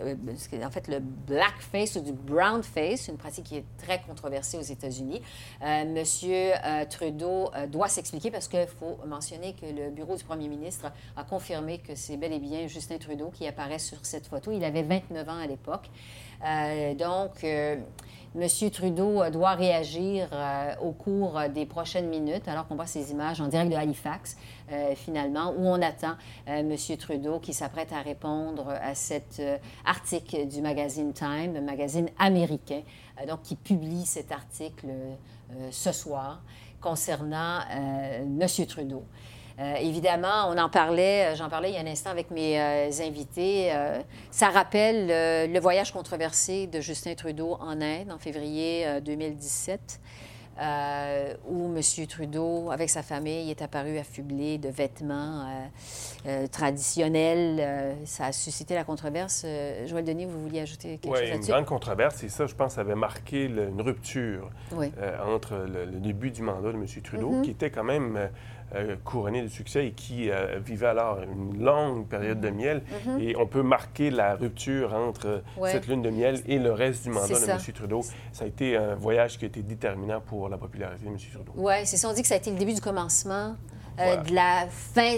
en fait, le blackface ou du brownface, une pratique qui est très controversée aux États-Unis. Monsieur Trudeau doit s'expliquer parce qu'il faut mentionner que le bureau du premier ministre a confirmé que c'est bel et bien Justin Trudeau qui apparaît sur cette photo. Il avait 29 ans à l'époque. Donc, M. Trudeau euh, doit réagir euh, au cours euh, des prochaines minutes, alors qu'on voit ces images en direct de Halifax, finalement, où on attend M. Trudeau qui s'apprête à répondre à cet article du magazine Time, un magazine américain, donc qui publie cet article ce soir concernant M. Trudeau. Euh, évidemment, on en parlait, euh, j'en parlais il y a un instant avec mes euh, invités. ça rappelle le voyage controversé de Justin Trudeau en Inde en février 2017. où M. Trudeau, avec sa famille, est apparu affublé de vêtements traditionnels. ça a suscité la controverse. Joël Denis, vous vouliez ajouter quelque chose là-dessus? Oui, une grande controverse, et ça, je pense, avait marqué une rupture entre le, début du mandat de M. Trudeau, mm-hmm. qui était quand même couronné de succès et qui euh, vivait alors une longue période de miel. Mhm. Et on peut marquer la rupture entre cette lune de miel et le reste du mandat de M. Trudeau. Ça a été un voyage qui a été déterminant pour la popularité de M. Trudeau. Oui, c'est ça. On dit que ça a été le début du commencement euh, de la fin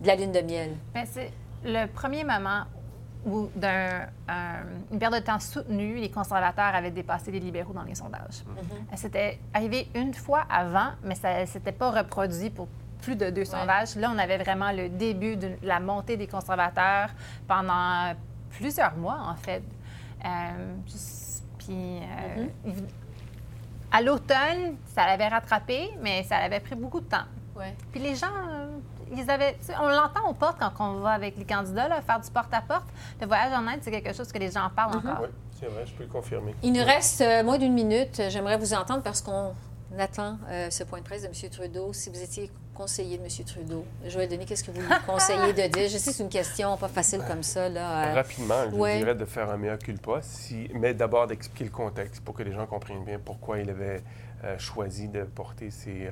de la lune de miel. Ben, c'est le premier moment où, d'une période de temps soutenue, les conservateurs avaient dépassé les libéraux dans les sondages. Mhm. C'était arrivé une fois avant, mais ça ne s'était pas reproduit pour plus de deux sondages. Là, on avait vraiment le début de la montée des conservateurs pendant plusieurs mois, en fait. Euh, puis, euh, mhm. à l'automne, ça l'avait rattrapé, mais ça avait pris beaucoup de temps. Puis les gens, ils avaient, on l'entend aux portes quand on va avec les candidats, là, faire du porte-à-porte. Le voyage en Inde, c'est quelque chose que les gens parlent mhm. encore. Oui, c'est vrai, je peux le confirmer. Il nous reste euh, moins d'une minute. J'aimerais vous entendre parce qu'on attend euh, ce point de presse de M. Trudeau. Si vous étiez conseiller de M. Trudeau, Joël Denis, qu'est-ce que vous lui *laughs* conseillez de dire? Je sais que c'est une question pas facile comme ça. Là. Euh, Rapidement, je dirais de faire un meilleur culpa, si... mais d'abord d'expliquer le contexte pour que les gens comprennent bien pourquoi il avait choisi de porter euh,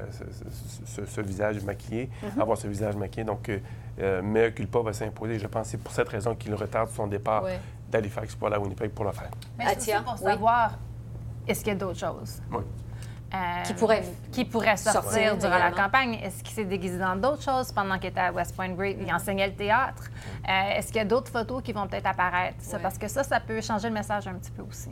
ce, visage maquillé, mhm. avoir ce visage maquillé. Donc, euh, mais culpa va s'imposer. Je pense que c'est pour cette raison qu'il retarde son départ d'Halifax pour la Winnipeg pour le faire. Mais c'est pour savoir, est-ce qu'il y a d'autres choses? Oui. qui pourrait, qui pourrait sortir, durant la campagne? Est-ce qu'il s'est déguisé dans d'autres choses pendant qu'il était à West Point Great? Il enseignait le théâtre. Est-ce qu'il y a d'autres photos qui vont peut-être apparaître? Parce que ça, ça peut changer le message un petit peu aussi.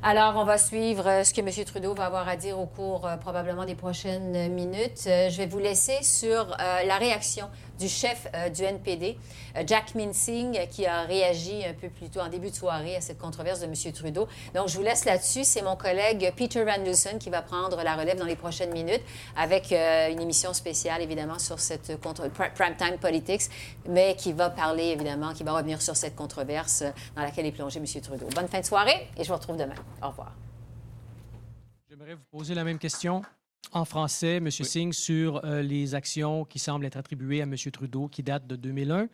Alors, on va suivre euh, ce que M. Trudeau va avoir à dire au cours euh, probablement des prochaines minutes. Euh, je vais vous laisser sur la réaction du chef euh, du NPD, euh, Jack Minsing, qui a réagi un peu plus tôt en début de soirée à cette controverse de M. Trudeau. Donc, je vous laisse là-dessus. C'est mon collègue Peter Van Dusen qui va prendre la relève dans les prochaines minutes avec euh, une émission spéciale, évidemment, sur cette contre... Prime Time Politics, mais qui va parler, évidemment, qui va revenir sur cette controverse dans laquelle est plongé M. Trudeau. Bonne fin de soirée et je vous retrouve demain. Au revoir. J'aimerais vous poser la même question en français, M. Singh, sur euh, les actions qui semblent être attribuées à M. Trudeau, qui datent de 2001.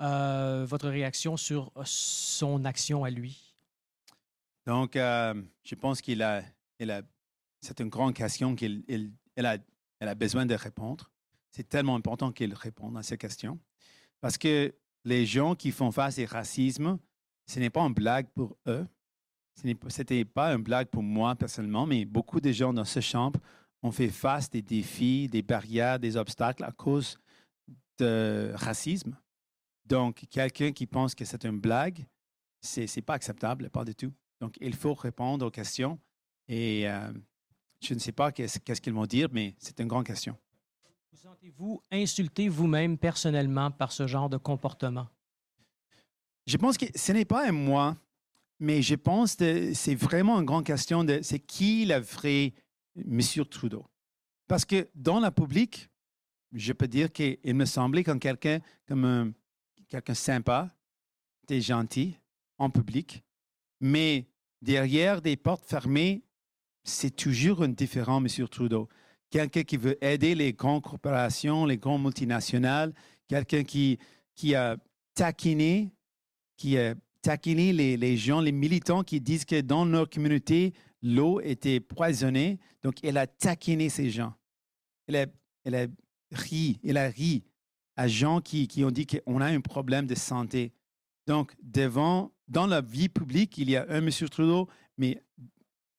Euh, votre réaction sur euh, son action à lui? Donc, je pense qu'il a, a c'est une grande question qu'il a, elle a besoin de répondre. C'est tellement important qu'il réponde à ces questions. Parce que les gens qui font face au racisme, ce n'est pas une blague pour eux. Ce n'était pas une blague pour moi personnellement, mais beaucoup de gens dans ce chambre on fait face des défis, des barrières, des obstacles à cause de racisme. Donc, quelqu'un qui pense que c'est une blague, c'est n'est pas acceptable, pas du tout. Donc, il faut répondre aux questions. Et euh, je ne sais pas qu'est-ce qu'ils vont dire, mais c'est une grande question. Vous sentez-vous insulté vous-même personnellement par ce genre de comportement? Je pense que ce n'est pas un moi, mais je pense que c'est vraiment une grande question de c'est qui le vrai M. Trudeau. Parce que dans la public, je peux dire qu'il me semblait comme quelqu'un comme un- quelqu'un sympa, des gentil en public, mais derrière des portes fermées, c'est toujours un différent, M. Trudeau. Quelqu'un qui veut aider les grandes corporations, les grandes multinationales, quelqu'un qui, qui a taquiné, qui a taquiné les, les gens, les militants qui disent que dans leur communauté, l'eau était poisonnée. Donc, elle a taquiné ces gens. Elle a, elle a ri, elle a ri à gens qui, qui ont dit qu'on a un problème de santé. Donc, devant, dans la vie publique, il y a un M. Trudeau, mais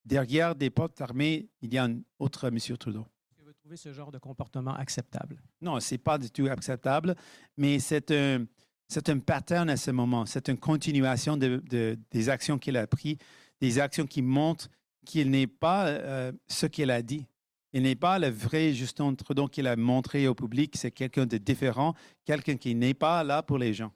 derrière des portes fermées, il y a un autre M. Trudeau. Est-ce que vous trouvez ce genre de comportement acceptable? Non, ce n'est pas du tout acceptable, mais c'est un, c'est un pattern à ce moment. C'est une continuation de, de- des actions qu'il a prises, des actions qui montrent qu'il n'est pas euh, ce qu'il a dit. Il n'est pas le vrai Justin Trudeau qu'il a montré au public. C'est quelqu'un de différent, quelqu'un qui n'est pas là pour les gens.